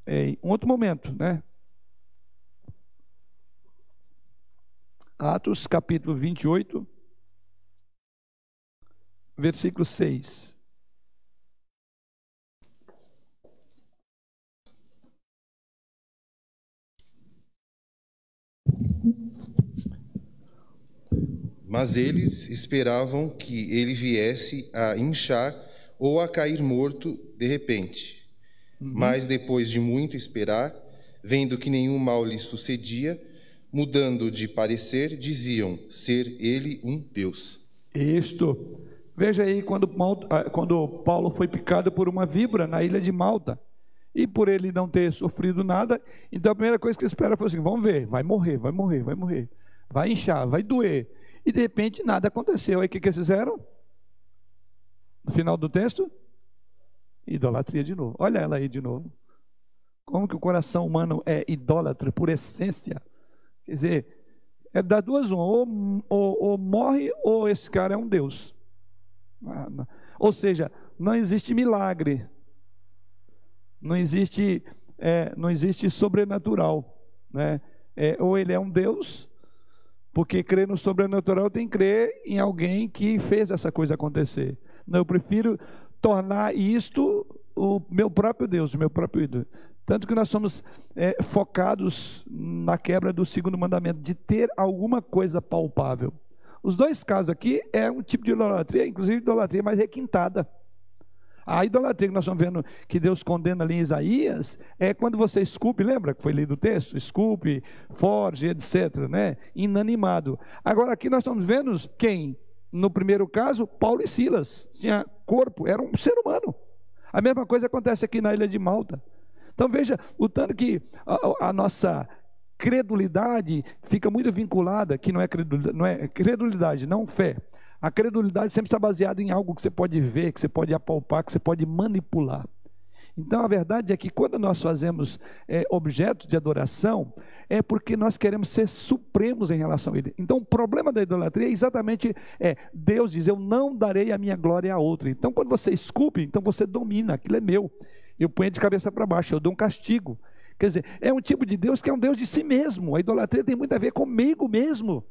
É, um outro momento, né? Atos capítulo 28, versículo 6. Mas eles esperavam que ele viesse a inchar ou a cair morto de repente. Uhum. Mas depois de muito esperar, vendo que nenhum mal lhe sucedia, mudando de parecer, diziam ser ele um Deus. Isto. Veja aí quando, ah, quando Paulo foi picado por uma víbora na ilha de Malta. E por ele não ter sofrido nada, então a primeira coisa que espera foi assim: vamos ver, vai morrer, vai morrer, vai morrer, vai inchar, vai doer e de repente nada aconteceu. Aí o que, que eles fizeram? No final do texto? Idolatria de novo. Olha ela aí de novo. Como que o coração humano é idólatra por essência? Quer dizer, é das duas uma, ou, ou, ou morre ou esse cara é um Deus. Ah, ou seja, não existe milagre, não existe, é, não existe sobrenatural, né? É, ou ele é um Deus porque crer no sobrenatural tem que crer em alguém que fez essa coisa acontecer. Não, eu prefiro tornar isto o meu próprio Deus, o meu próprio ídolo. Tanto que nós somos é, focados na quebra do segundo mandamento, de ter alguma coisa palpável. Os dois casos aqui é um tipo de idolatria, inclusive idolatria mais requintada. A idolatria que nós estamos vendo que Deus condena ali em Isaías é quando você esculpe, lembra que foi lido o texto? Esculpe, forge, etc., né? Inanimado. Agora aqui nós estamos vendo quem? No primeiro caso, Paulo e Silas. Tinha corpo, era um ser humano. A mesma coisa acontece aqui na ilha de Malta. Então veja, o tanto que a, a nossa credulidade fica muito vinculada, que não é credulidade, não é credulidade, não fé a credulidade sempre está baseada em algo que você pode ver, que você pode apalpar, que você pode manipular. Então a verdade é que quando nós fazemos é, objetos de adoração, é porque nós queremos ser supremos em relação a ele. Então o problema da idolatria é exatamente é, Deus diz, eu não darei a minha glória a outro. Então quando você esculpe, então você domina, aquilo é meu. Eu ponho de cabeça para baixo, eu dou um castigo. Quer dizer, é um tipo de Deus que é um Deus de si mesmo. A idolatria tem muito a ver comigo mesmo.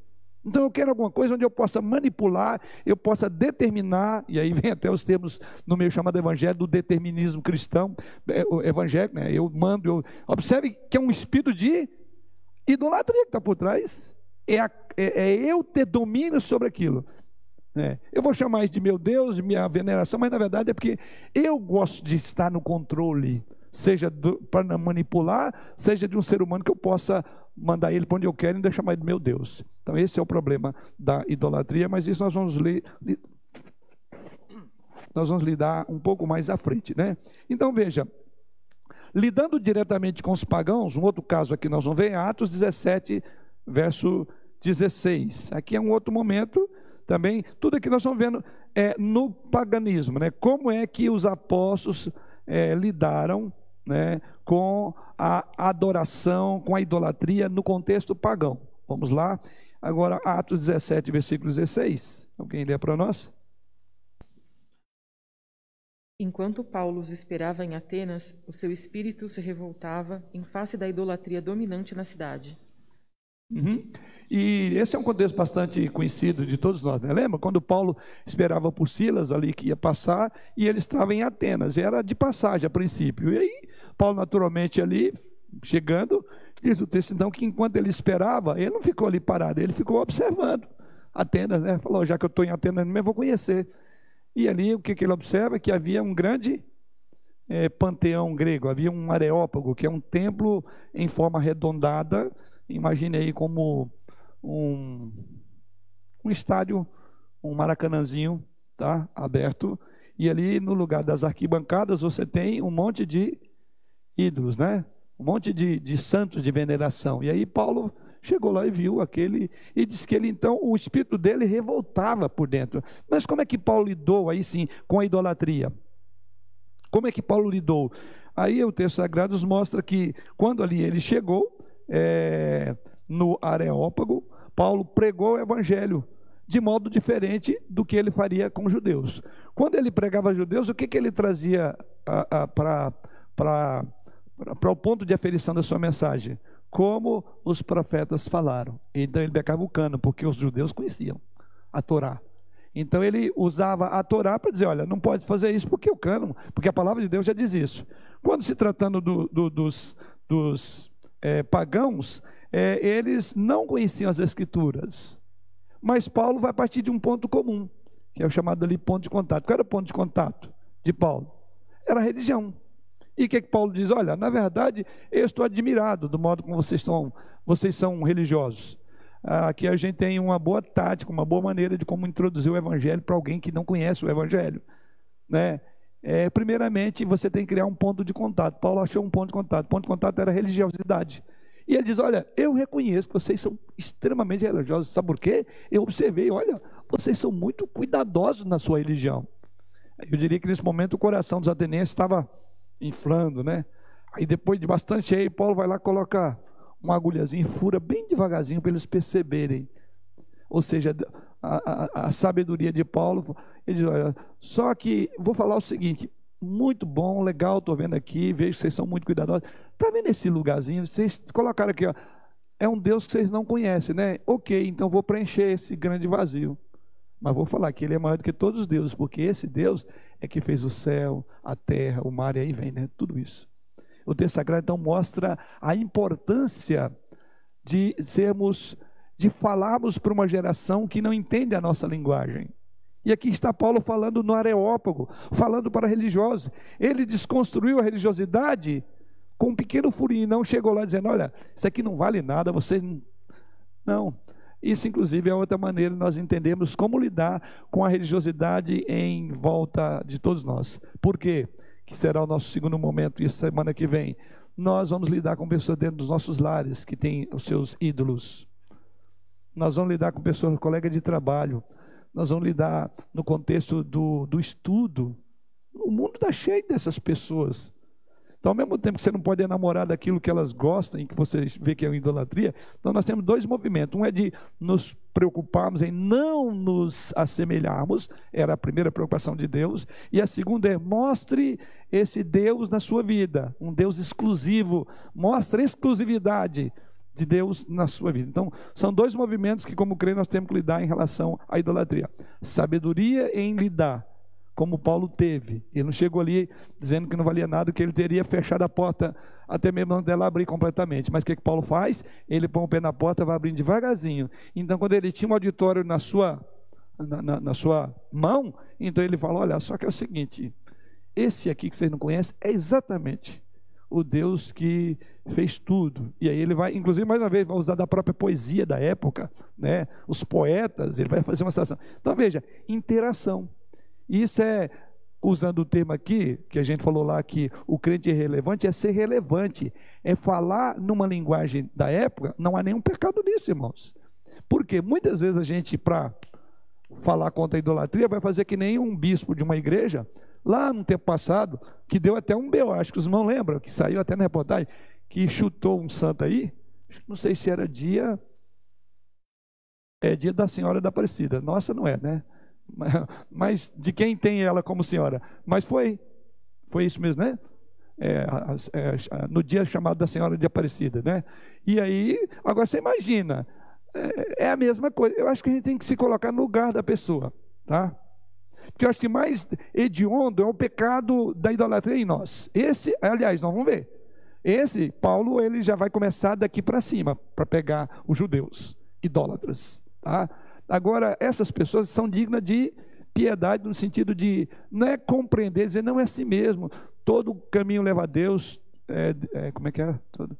Então eu quero alguma coisa onde eu possa manipular, eu possa determinar, e aí vem até os termos no meio chamado evangelho do determinismo cristão, é, evangélico, né? Eu mando, eu... observe que é um espírito de idolatria que está por trás. É, a, é, é eu ter domínio sobre aquilo. É, eu vou chamar isso de meu Deus, de minha veneração, mas na verdade é porque eu gosto de estar no controle, seja para manipular, seja de um ser humano que eu possa mandar ele para onde eu quero e ainda chamar ele de meu Deus. Então esse é o problema da idolatria, mas isso nós vamos ler, nós vamos lidar um pouco mais à frente, né? Então veja, lidando diretamente com os pagãos, um outro caso aqui nós vamos ver, Atos 17, verso 16. Aqui é um outro momento também, tudo que nós estamos vendo é no paganismo, né? Como é que os apóstolos é, lidaram né, com a adoração, com a idolatria no contexto pagão. Vamos lá, agora Atos 17, versículo 16. Alguém lê para nós? Enquanto Paulo os esperava em Atenas, o seu espírito se revoltava em face da idolatria dominante na cidade. Uhum. E esse é um contexto bastante conhecido de todos nós. Né? Lembra quando Paulo esperava por Silas ali que ia passar e ele estava em Atenas, era de passagem a princípio. E aí, Paulo, naturalmente, ali, chegando, diz o texto então que enquanto ele esperava, ele não ficou ali parado, ele ficou observando Atenas, né? Falou, já que eu estou em Atenas mesmo, vou conhecer. E ali o que, que ele observa? Que havia um grande é, panteão grego, havia um areópago, que é um templo em forma arredondada Imagine aí como um, um estádio, um maracanãzinho, tá? Aberto. E ali no lugar das arquibancadas você tem um monte de ídolos, né? Um monte de, de santos de veneração. E aí Paulo chegou lá e viu aquele e disse que ele então o espírito dele revoltava por dentro. Mas como é que Paulo lidou aí sim com a idolatria? Como é que Paulo lidou? Aí o texto sagrado nos mostra que quando ali ele chegou, é, no Areópago, Paulo pregou o evangelho de modo diferente do que ele faria com judeus. Quando ele pregava judeus, o que, que ele trazia para o ponto de aferição da sua mensagem? Como os profetas falaram. Então ele becava o cano, porque os judeus conheciam a Torá. Então ele usava a Torá para dizer: olha, não pode fazer isso porque o cano, porque a palavra de Deus já diz isso. Quando se tratando do, do, dos, dos é, pagãos, é, eles não conheciam as Escrituras. Mas Paulo vai partir de um ponto comum, que é o chamado ali ponto de contato. Qual era o ponto de contato de Paulo? Era a religião. E o que, que Paulo diz? Olha, na verdade, eu estou admirado do modo como vocês, estão, vocês são religiosos. Aqui a gente tem uma boa tática, uma boa maneira de como introduzir o evangelho para alguém que não conhece o evangelho. Né? É, primeiramente, você tem que criar um ponto de contato. Paulo achou um ponto de contato. O ponto de contato era religiosidade. E ele diz: Olha, eu reconheço que vocês são extremamente religiosos. Sabe por quê? Eu observei, olha, vocês são muito cuidadosos na sua religião. Eu diria que nesse momento o coração dos atenienses estava inflando, né? Aí depois de bastante aí, Paulo vai lá coloca uma agulhazinha, fura bem devagarzinho para eles perceberem. Ou seja, a, a, a sabedoria de Paulo ele diz: olha, só que vou falar o seguinte: muito bom, legal, estou vendo aqui, vejo que vocês são muito cuidadosos. Está vendo esse lugarzinho? Vocês colocaram aqui, ó, é um Deus que vocês não conhecem, né? Ok, então vou preencher esse grande vazio. Mas vou falar que ele é maior do que todos os deuses, porque esse Deus é que fez o céu, a terra, o mar e aí vem, né? Tudo isso. O texto sagrado então mostra a importância de sermos, de falarmos para uma geração que não entende a nossa linguagem. E aqui está Paulo falando no Areópago, falando para religiosos. Ele desconstruiu a religiosidade com um pequeno furinho, não chegou lá dizendo: olha, isso aqui não vale nada, vocês não. Isso, inclusive, é outra maneira de nós entendermos como lidar com a religiosidade em volta de todos nós. Por quê? Que será o nosso segundo momento, e semana que vem. Nós vamos lidar com pessoas dentro dos nossos lares que têm os seus ídolos. Nós vamos lidar com pessoas, colegas de trabalho, nós vamos lidar no contexto do, do estudo. O mundo está cheio dessas pessoas. Então, ao mesmo tempo que você não pode enamorar daquilo que elas gostam, e que você vê que é uma idolatria, então nós temos dois movimentos. Um é de nos preocuparmos em não nos assemelharmos, era a primeira preocupação de Deus, e a segunda é mostre esse Deus na sua vida, um Deus exclusivo, mostre exclusividade de Deus na sua vida. Então, são dois movimentos que, como crente, nós temos que lidar em relação à idolatria: sabedoria em lidar, como Paulo teve. Ele não chegou ali dizendo que não valia nada, que ele teria fechado a porta até mesmo dela abrir completamente. Mas o que, que Paulo faz? Ele põe o pé na porta, vai abrindo devagarzinho. Então, quando ele tinha um auditório na sua na, na, na sua mão. Então ele fala: olha, só que é o seguinte: esse aqui que vocês não conhecem é exatamente o Deus que fez tudo. E aí ele vai, inclusive, mais uma vez, vai usar da própria poesia da época, né? os poetas, ele vai fazer uma citação. Então veja, interação. Isso é, usando o termo aqui, que a gente falou lá que o crente é relevante, é ser relevante. É falar numa linguagem da época, não há nenhum pecado nisso, irmãos. Porque muitas vezes a gente, para falar contra a idolatria, vai fazer que nem um bispo de uma igreja, lá no tempo passado, que deu até um B.O., acho que os irmãos lembram, que saiu até na reportagem, que chutou um santo aí, não sei se era dia, é dia da Senhora da Aparecida, nossa não é, né? Mas de quem tem ela como senhora? Mas foi, foi isso mesmo, né? É, é, no dia chamado da Senhora de Aparecida, né? E aí, agora você imagina, é, é a mesma coisa. Eu acho que a gente tem que se colocar no lugar da pessoa, tá? Porque eu acho que mais hediondo é o pecado da idolatria em nós. Esse, aliás, nós vamos ver. Esse, Paulo, ele já vai começar daqui para cima, para pegar os judeus, idólatras. Tá? Agora, essas pessoas são dignas de piedade no sentido de não é compreender, dizer não é assim mesmo, todo caminho leva a Deus, é, é, como é que é? Todo,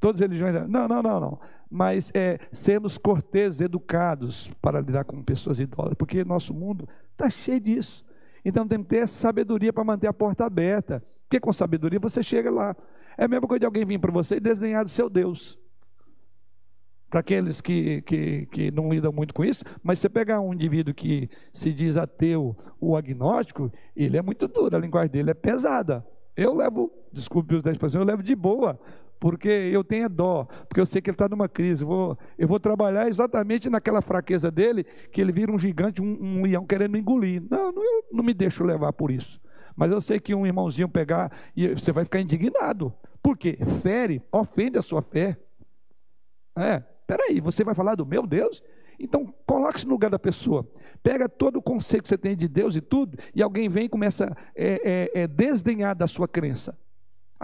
todas as religiões. Não, não, não, não. Mas é, sermos corteses, educados para lidar com pessoas idólatras, porque nosso mundo está cheio disso. Então tem que ter sabedoria para manter a porta aberta. Porque com sabedoria você chega lá. É a mesma coisa de alguém vir para você e desenhar do seu Deus. Para aqueles que, que, que não lidam muito com isso, mas você pegar um indivíduo que se diz ateu ou agnóstico, ele é muito duro, a linguagem dele é pesada. Eu levo, desculpe os 10%, eu levo de boa, porque eu tenho dó, porque eu sei que ele está numa crise. Eu vou, eu vou trabalhar exatamente naquela fraqueza dele, que ele vira um gigante, um, um leão querendo engolir. Não, não, eu não me deixo levar por isso. Mas eu sei que um irmãozinho pegar e você vai ficar indignado. Por quê? Fere, ofende a sua fé. É, peraí, você vai falar do meu Deus? Então, coloque-se no lugar da pessoa. Pega todo o conceito que você tem de Deus e tudo, e alguém vem e começa a é, é, é, desdenhar da sua crença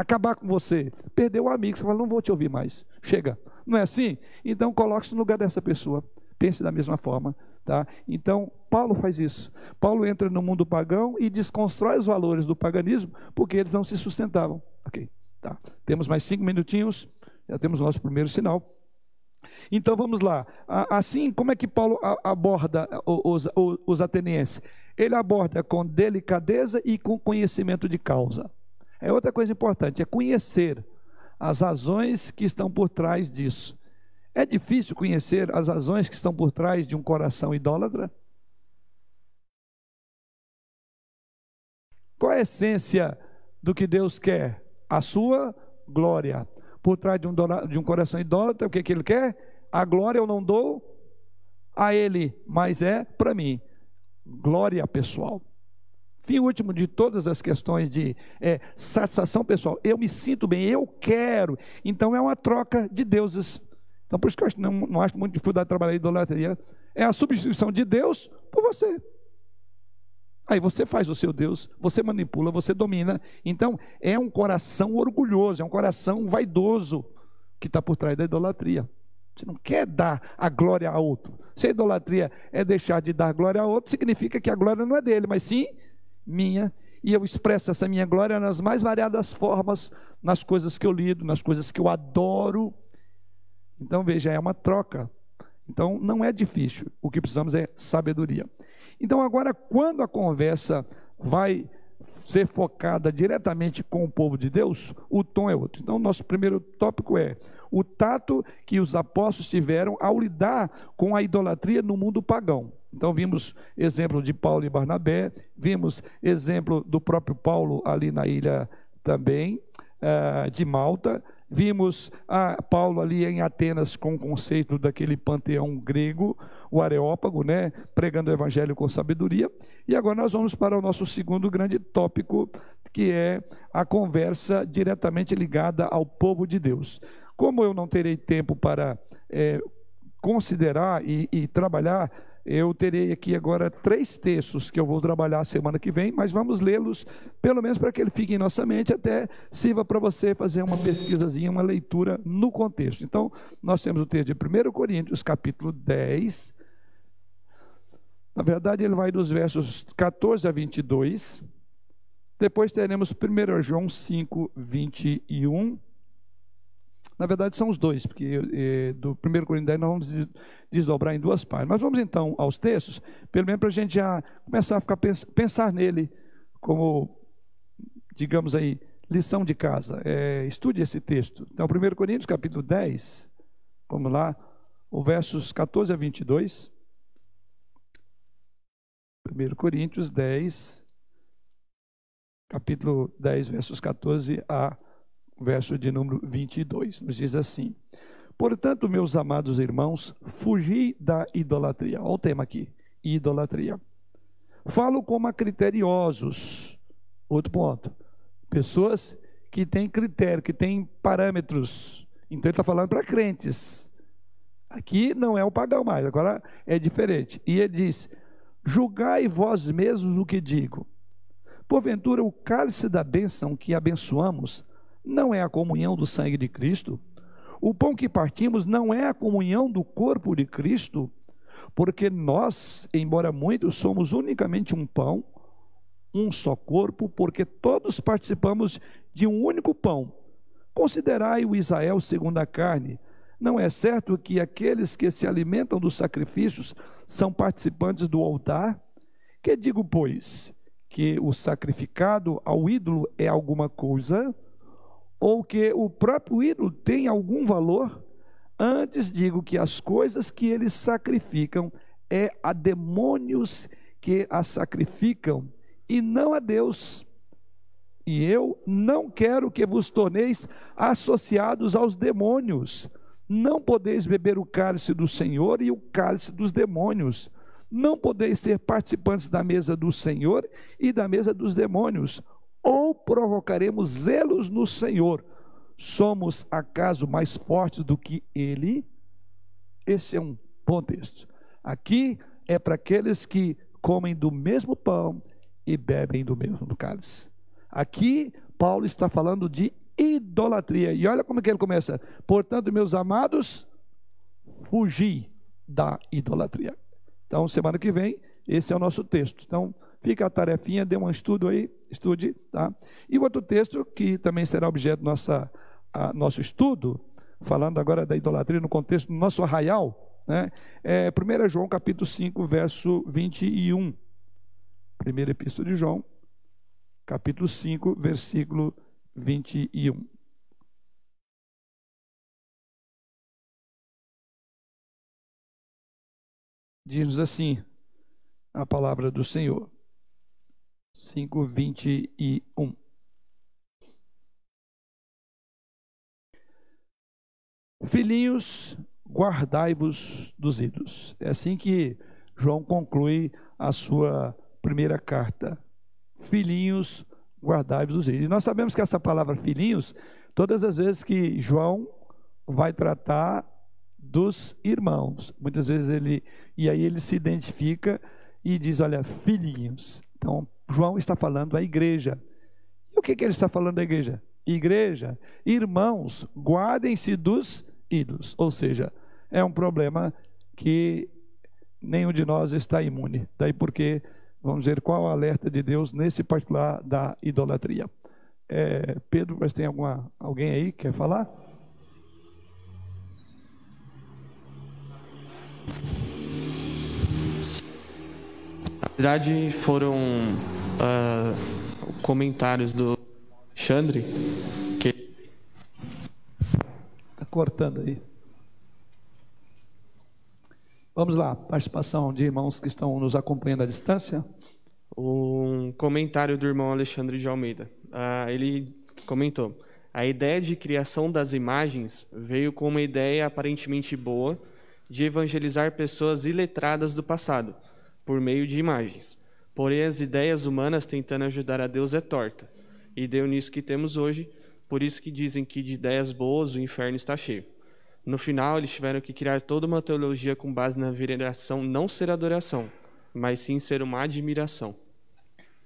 acabar com você, perdeu o amigo, você fala, não vou te ouvir mais, chega. Não é assim? Então coloque-se no lugar dessa pessoa, pense da mesma forma. Tá? Então, Paulo faz isso. Paulo entra no mundo pagão e desconstrói os valores do paganismo, porque eles não se sustentavam. Ok, tá. Temos mais cinco minutinhos, já temos o nosso primeiro sinal. Então vamos lá. Assim, como é que Paulo aborda os, os, atenienses? Ele aborda com delicadeza e com conhecimento de causa. É outra coisa importante, é conhecer as razões que estão por trás disso. É difícil conhecer as razões que estão por trás de um coração idólatra? Qual a essência do que Deus quer? A sua glória. Por trás de um, de um coração idólatra, o que, que ele quer? A glória eu não dou a ele, mas é para mim. Glória pessoal. Fim último de todas as questões de é, satisfação pessoal. Eu me sinto bem, eu quero. Então é uma troca de deuses. Então por isso que eu acho, não, não acho muito dificuldade de trabalhar idolatria. É a substituição de Deus por você. Aí você faz o seu Deus, você manipula, você domina. Então é um coração orgulhoso, é um coração vaidoso que está por trás da idolatria. Você não quer dar a glória a outro. Se a idolatria é deixar de dar glória a outro, significa que a glória não é dele, mas sim minha, e eu expresso essa minha glória nas mais variadas formas, nas coisas que eu lido, nas coisas que eu adoro. Então, veja, é uma troca. Então, não é difícil. O que precisamos é sabedoria. Então, agora, quando a conversa vai ser focada diretamente com o povo de Deus, o tom é outro. Então, nosso primeiro tópico é o tato que os apóstolos tiveram ao lidar com a idolatria no mundo pagão. Então, vimos exemplo de Paulo e Barnabé, vimos exemplo do próprio Paulo ali na ilha também, uh, de Malta, vimos a Paulo ali em Atenas com o conceito daquele panteão grego, o Areópago, né, pregando o evangelho com sabedoria. E agora nós vamos para o nosso segundo grande tópico, que é a conversa diretamente ligada ao povo de Deus. Como eu não terei tempo para é, considerar e, e trabalhar eu terei aqui agora três textos que eu vou trabalhar semana que vem, mas vamos lê-los, pelo menos para que ele fique em nossa mente, até sirva para você fazer uma pesquisazinha, uma leitura no contexto. Então, nós temos o texto de 1 Coríntios, capítulo 10, Na verdade, ele vai dos versos 14 a 22. Depois teremos 1 João 5, 21. Na verdade, são os dois, porque eh, do 1 Coríntios nós vamos desdobrar em duas partes. Mas vamos então aos textos, pelo menos para a gente já começar a ficar, pensar nele como, digamos aí, lição de casa. É, estude esse texto. Então, 1 Coríntios, capítulo 10, vamos lá, o versos 14 a 22. 1 Coríntios 10, capítulo 10, versos 14 a verso de número 22. Nos diz assim: Portanto, meus amados irmãos, fugi da idolatria. Olha o tema aqui: idolatria. Falo como a criteriosos. Outro ponto. Pessoas que têm critério, que têm parâmetros. Então ele está falando para crentes. Aqui não é o pagão mais, agora é diferente. E ele diz: Julgai vós mesmos o que digo. Porventura, o cálice da bênção que abençoamos não é a comunhão do sangue de Cristo? O pão que partimos não é a comunhão do corpo de Cristo? Porque nós, embora muitos, somos unicamente um pão, um só corpo, porque todos participamos de um único pão. Considerai o Israel segundo a carne. Não é certo que aqueles que se alimentam dos sacrifícios são participantes do altar? Que digo, pois, que o sacrificado ao ídolo é alguma coisa? ou que o próprio ídolo tem algum valor, antes digo que as coisas que eles sacrificam é a demônios que as sacrificam e não a Deus. E eu não quero que vos torneis associados aos demônios. Não podeis beber o cálice do Senhor e o cálice dos demônios. Não podeis ser participantes da mesa do Senhor e da mesa dos demônios ou provocaremos zelos no Senhor? Somos acaso mais fortes do que Ele? Esse é um bom texto. Aqui é para aqueles que comem do mesmo pão e bebem do mesmo cálice. Aqui Paulo está falando de idolatria. E olha como é que ele começa. Portanto, meus amados, fugi da idolatria. Então, semana que vem, esse é o nosso texto. Então, Fica a tarefinha, dê um estudo aí, estude, tá? E o outro texto, que também será objeto do nossa, a, nosso estudo, falando agora da idolatria no contexto do nosso arraial, né? É 1 João capítulo 5, verso 21. Primeira epístola de João, capítulo 5, versículo 21. Diz-nos assim a palavra do Senhor. 5, 21. Filhinhos, guardai-vos dos ídolos. É assim que João conclui a sua primeira carta. Filhinhos, guardai-vos dos ídolos. E nós sabemos que essa palavra filhinhos, todas as vezes que João vai tratar dos irmãos, muitas vezes ele, e aí ele se identifica e diz: Olha, filhinhos. Então, João está falando à igreja. E o que, que ele está falando à igreja? Igreja, irmãos, guardem-se dos ídolos. Ou seja, é um problema que nenhum de nós está imune. Daí porque, vamos ver qual o alerta de Deus nesse particular da idolatria. É, Pedro, mas tem alguma, alguém aí que quer falar? Na verdade, foram uh, comentários do Alexandre que está cortando aí. Vamos lá, participação de irmãos que estão nos acompanhando à distância. Um comentário do irmão Alexandre de Almeida. Uh, ele comentou: a ideia de criação das imagens veio com uma ideia aparentemente boa de evangelizar pessoas iletradas do passado por meio de imagens. Porém, as ideias humanas tentando ajudar a Deus é torta. E deu nisso que temos hoje, por isso que dizem que de ideias boas o inferno está cheio. No final, eles tiveram que criar toda uma teologia com base na veneração não ser adoração, mas sim ser uma admiração.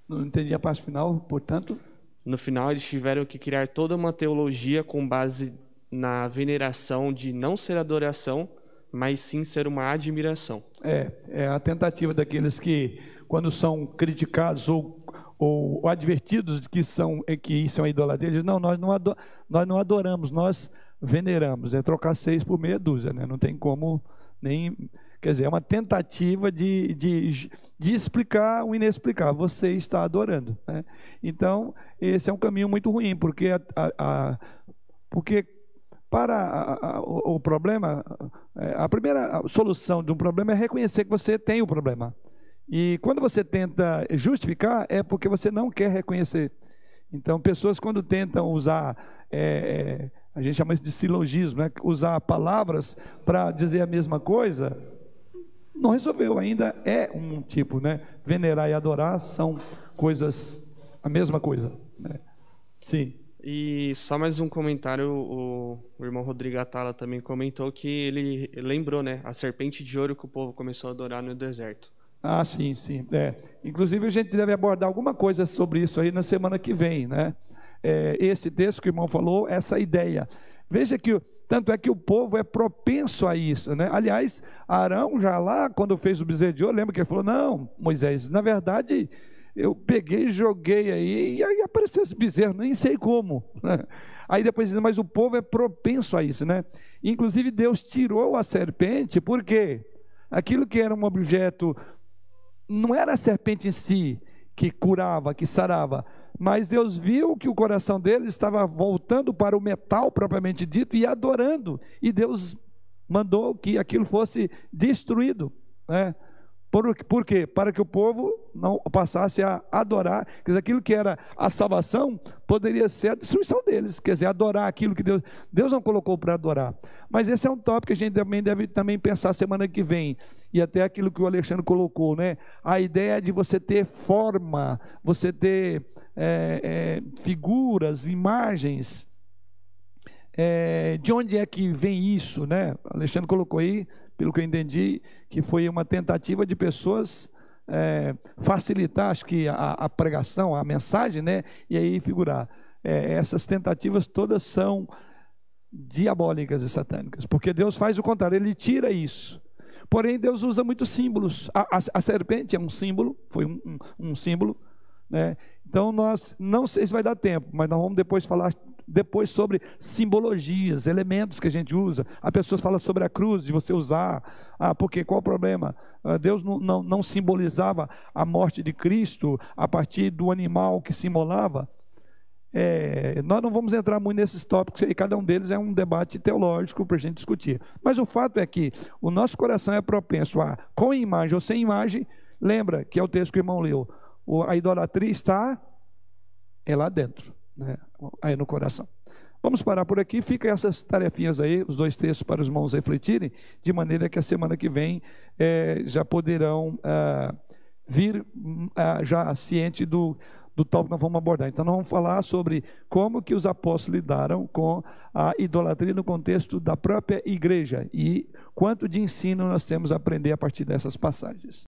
Não entendi a parte final, portanto. No final, eles tiveram que criar toda uma teologia com base na veneração de não ser adoração, mas sim ser uma admiração. É, é a tentativa daqueles que, quando são criticados ou, ou advertidos de que, são, que isso é uma idolatria, dizem, não, nós não, ador, nós não adoramos, nós veneramos. É trocar seis por meia dúzia, né? não tem como nem Quer dizer, é uma tentativa de, de, de explicar o inexplicável. Você está adorando. Né? Então, esse é um caminho muito ruim, porque, a, a, a porque para a, o, o, problema, é, a primeira solução de um problema é reconhecer que você tem o problema. E quando você tenta justificar, é porque você não quer reconhecer. Então, pessoas quando tentam usar, é, é a gente chama isso de silogismo, né? usar palavras para dizer a mesma coisa, não resolveu, ainda é um tipo, né? Venerar e adorar são coisas, a mesma coisa. Né? Sim. E só mais um comentário, o, o, irmão Rodrigo Atala também comentou que ele lembrou, né, a serpente de ouro que o povo começou a adorar no deserto. Ah, sim, sim. É. Inclusive a gente deve abordar alguma coisa sobre isso aí na semana que vem, né? É, esse texto que o irmão falou, essa ideia. Veja que tanto é que o povo é propenso a isso, né? Aliás, Arão já lá, quando fez o bezerro de ouro, lembra que ele falou: Não, Moisés, na verdade, eu peguei joguei aí, e aí apareceu esse bezerro, nem sei como. Aí depois diz, mas o povo é propenso a isso, né? Inclusive, Deus tirou a serpente, porque aquilo que era um objeto, não era a serpente em si que curava, que sarava, mas Deus viu que o coração dele estava voltando para o metal propriamente dito e adorando, e Deus mandou que aquilo fosse destruído. Né? Por, por quê? Para que o povo não passasse a adorar. Quer dizer, aquilo que era a salvação poderia ser a destruição deles. Quer dizer, adorar aquilo que Deus, Deus não colocou para adorar. Mas esse é um tópico que a gente também deve também pensar semana que vem. E até aquilo que o Alexandre colocou, né? A ideia de você ter forma, você ter é, é, figuras, imagens. É, de onde é que vem isso, né? O Alexandre colocou aí pelo que eu entendi, que foi uma tentativa de pessoas é, facilitar, acho que, a, a, pregação, a mensagem, né? E aí figurar. É, essas tentativas todas são diabólicas e satânicas, porque Deus faz o contrário, Ele tira isso. Porém, Deus usa muitos símbolos. A, a, a serpente é um símbolo, foi um, um, um símbolo, né? Então, nós, não sei se vai dar tempo, mas nós vamos depois falar depois sobre simbologias, elementos que a gente usa. A pessoa fala sobre a cruz, de você usar. Ah, porque qual o problema? Ah, Deus não, não, não simbolizava a morte de Cristo a partir do animal que simulava. É, nós não vamos entrar muito nesses tópicos, e cada um deles é um debate teológico para a gente discutir. Mas o fato é que o nosso coração é propenso a, com imagem ou sem imagem, lembra que é o texto que o irmão leu, a idolatria está é lá dentro né, aí no coração. Vamos parar por aqui, fica essas tarefinhas aí, os dois textos para os irmãos refletirem, de maneira que a semana que vem é, já poderão ah, vir ah, já ciente do, do tópico que nós vamos abordar. Então, nós vamos falar sobre como que os apóstolos lidaram com a idolatria no contexto da própria igreja e quanto de ensino nós temos a aprender a partir dessas passagens.